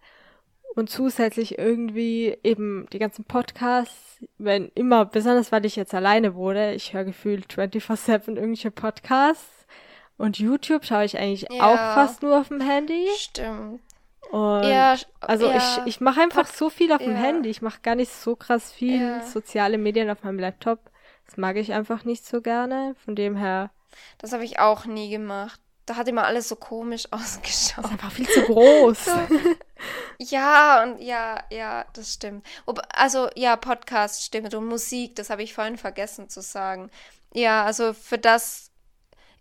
und zusätzlich irgendwie eben die ganzen Podcasts, wenn immer, besonders weil ich jetzt alleine wurde, ich höre gefühlt 24-7 irgendwelche Podcasts und YouTube schaue ich eigentlich Ja. auch fast nur auf dem Handy. Stimmt. Und Ja, also ja. ich, ich mache einfach Pod- so viel auf dem ja. Handy. Ich mache gar nicht so krass viel soziale Medien auf meinem Laptop. Das mag ich einfach nicht so gerne. Von dem her Das habe ich auch nie gemacht. Da hat immer alles so komisch ist ausgeschaut. einfach viel zu groß. Ja, und ja, ja, das stimmt. Ob, also, ja, Podcast stimmt und Musik, das habe ich vorhin vergessen zu sagen. Ja, also für das,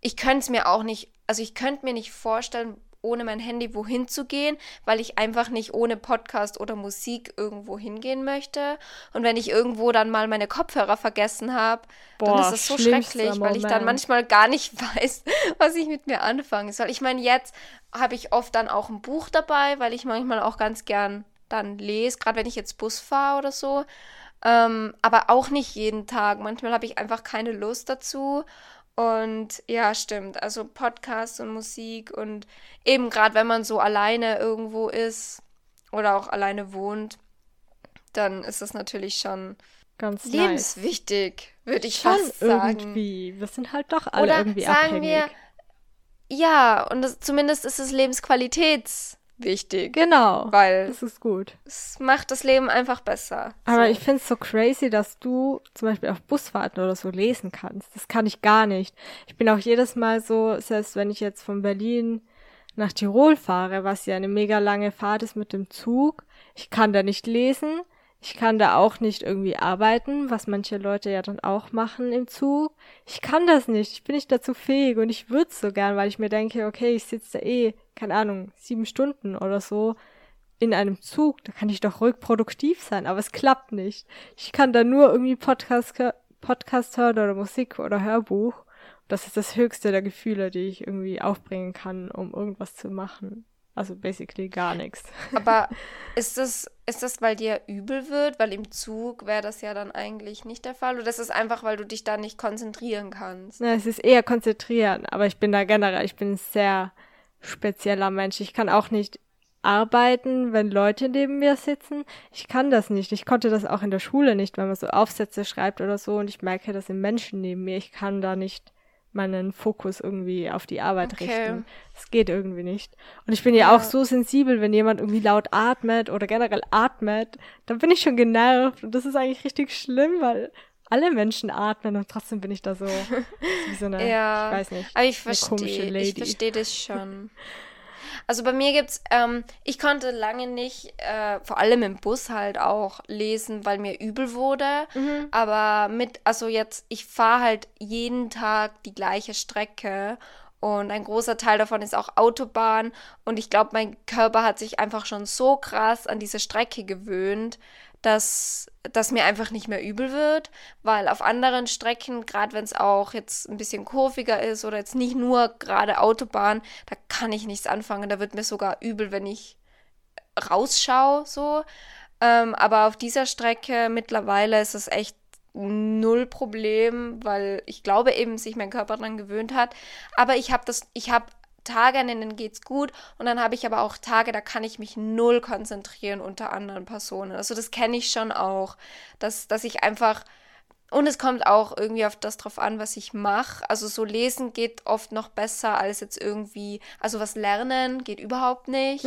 ich könnte es mir auch nicht, also ich könnte mir nicht vorstellen, ohne mein Handy wohin zu gehen, weil ich einfach nicht ohne Podcast oder Musik irgendwo hingehen möchte. Und wenn ich irgendwo dann mal meine Kopfhörer vergessen habe, dann ist es so schrecklich, weil ich dann Moment. manchmal gar nicht weiß, was ich mit mir anfangen soll. Ich meine, jetzt habe ich oft dann auch ein Buch dabei, weil ich manchmal auch ganz gern dann lese, gerade wenn ich jetzt Bus fahre oder so. Ähm, aber auch nicht jeden Tag. Manchmal habe ich einfach keine Lust dazu. Und ja, stimmt. Also Podcast und Musik und eben gerade wenn man so alleine irgendwo ist oder auch alleine wohnt, dann ist das natürlich schon Ganz nice. lebenswichtig, würde ich Schon fast sagen. irgendwie. Wir sind halt doch alle Oder irgendwie sagen abhängig. wir, ja, und das, zumindest ist es lebensqualitätswichtig, genau. weil Das ist gut. es macht das Leben einfach besser. Aber so. ich finde es so crazy, dass du zum Beispiel auf Busfahrten oder so lesen kannst. Das kann ich gar nicht. Ich bin auch jedes Mal so, selbst wenn ich jetzt von Berlin nach Tirol fahre, was ja eine mega lange Fahrt ist mit dem Zug, ich kann da nicht lesen. Ich kann da auch nicht irgendwie arbeiten, was manche Leute ja dann auch machen im Zug. Ich kann das nicht. Ich bin nicht dazu fähig und ich würde so gern, weil ich mir denke, okay, ich sitze da eh, keine Ahnung, sieben Stunden oder so in einem Zug, da kann ich doch ruhig produktiv sein, aber es klappt nicht. Ich kann da nur irgendwie Podcast, Podcast hören oder Musik oder Hörbuch. Das ist das höchste der Gefühle, die ich irgendwie aufbringen kann, um irgendwas zu machen. Also basically gar nichts. Aber ist das, ist das, weil dir übel wird? Weil im Zug wäre das ja dann eigentlich nicht der Fall. Oder ist es einfach, weil du dich da nicht konzentrieren kannst? Na, es ist eher konzentrieren, aber ich bin da generell, ich bin sehr spezieller Mensch. Ich kann auch nicht arbeiten, wenn Leute neben mir sitzen. Ich kann das nicht. Ich konnte das auch in der Schule nicht, wenn man so Aufsätze schreibt oder so und ich merke, das sind Menschen neben mir. Ich kann da nicht meinen Fokus irgendwie auf die Arbeit Okay. richten. Es geht irgendwie nicht. Und ich bin ja, auch so sensibel, wenn jemand irgendwie laut atmet oder generell atmet, dann bin ich schon genervt und das ist eigentlich richtig schlimm, weil alle Menschen atmen und trotzdem bin ich da so wie so eine, Ja, ich weiß nicht, Aber ich verstehe, ich verstehe das schon. Also bei mir gibt's, ähm, ich konnte lange nicht, äh, vor allem im Bus halt auch lesen, weil mir übel wurde. Mhm. Aber mit, also jetzt, ich fahre halt jeden Tag die gleiche Strecke und ein großer Teil davon ist auch Autobahn. Und ich glaube, mein Körper hat sich einfach schon so krass an diese Strecke gewöhnt, dass, dass mir einfach nicht mehr übel wird, weil auf anderen Strecken, gerade wenn es auch jetzt ein bisschen kurviger ist oder jetzt nicht nur gerade Autobahn, da kann ich nichts anfangen. Da wird mir sogar übel, wenn ich rausschaue, so. Ähm, aber auf dieser Strecke mittlerweile ist es echt null Problem, weil ich glaube eben, sich mein Körper daran gewöhnt hat. Aber ich habe das, ich habe Tage, an denen geht's gut und dann habe ich aber auch Tage, da kann ich mich null konzentrieren unter anderen Personen. Also das kenne ich schon auch, dass, dass ich einfach und es kommt auch irgendwie auf das drauf an, was ich mache. Also so lesen geht oft noch besser als jetzt irgendwie, also was lernen geht überhaupt nicht.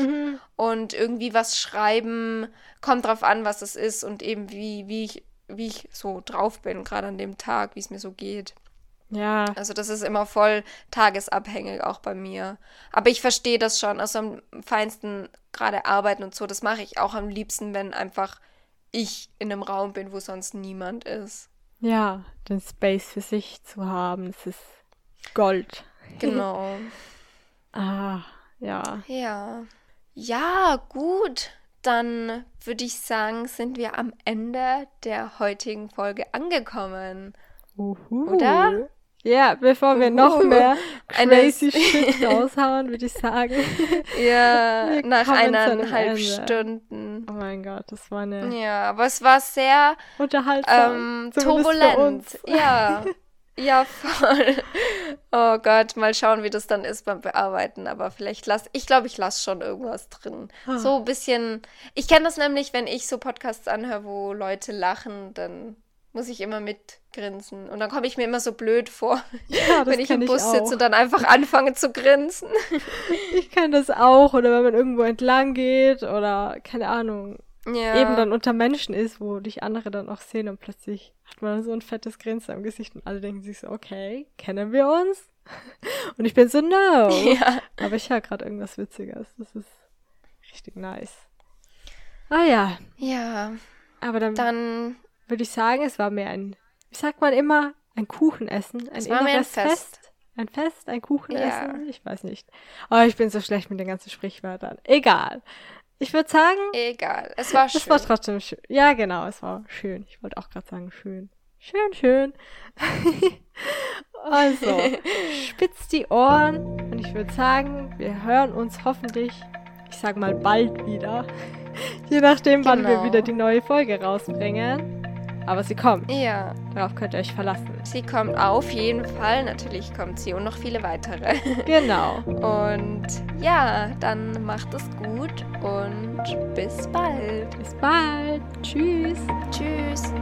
Und irgendwie was schreiben kommt drauf an, was es ist und eben wie, wie ich, wie ich so drauf bin, gerade an dem Tag, wie es mir so geht. Ja, Also das ist immer voll tagesabhängig auch bei mir. Aber ich verstehe das schon. Also am feinsten gerade arbeiten und so, das mache ich auch am liebsten, wenn einfach ich in einem Raum bin, wo sonst niemand ist. ja, den Space für sich zu haben, das ist Gold. Genau. Ah, ja. Ja. Ja, gut. dann würde ich sagen, sind wir am Ende der heutigen Folge angekommen. Uhu. Oder? Ja, bevor wir noch mehr crazy shit raushauen, würde ich sagen. Ja, nach eineinhalb. Stunden. Oh mein Gott, das war eine Ja, aber es war sehr unterhaltsam. ähm, turbulent. uns. Ja. Ja, voll. Oh Gott, mal schauen, wie das dann ist beim Bearbeiten. Aber vielleicht lass, ich glaube, ich lasse schon irgendwas drin. Ah. So ein bisschen. Ich kenne das nämlich, wenn ich so Podcasts anhöre, wo Leute lachen, dann muss ich immer mitgrinsen. Und dann komme ich mir immer so blöd vor, Ja, wenn ich im Bus sitze und dann einfach anfange zu grinsen. Ich kenne das auch. Oder wenn man irgendwo entlang geht oder, keine Ahnung, Ja. eben dann unter Menschen ist, wo dich andere dann auch sehen und plötzlich hat man so ein fettes Grinsen am Gesicht und alle denken sich so, okay, kennen wir uns? Und ich bin so, no. Ja. Aber ich höre gerade irgendwas Witziges. Das ist richtig nice. Ah ja, Ja, aber dann, dann würde ich sagen, es war mehr ein, wie sagt man immer, ein Kuchenessen, ein Es war mehr ein inneres Fest. Ein Fest, ein Kuchenessen? Ja. Ich weiß nicht. Oh, ich bin so schlecht mit den ganzen Sprichwörtern. Egal. Ich würde sagen, egal. Es war schön. es war trotzdem schön. Ja, genau, es war schön. Ich wollte auch gerade sagen, schön. Schön, schön. also, spitzt die Ohren und ich würde sagen, wir hören uns hoffentlich, ich sag mal bald wieder. Je nachdem, wann wir Genau. wieder die neue Folge rausbringen. Aber sie kommt. ja, Darauf könnt ihr euch verlassen. sie kommt auf jeden Fall. Natürlich kommt sie und noch viele weitere. Genau. Und ja, dann macht es gut und bis bald. Bis bald. Tschüss. Tschüss.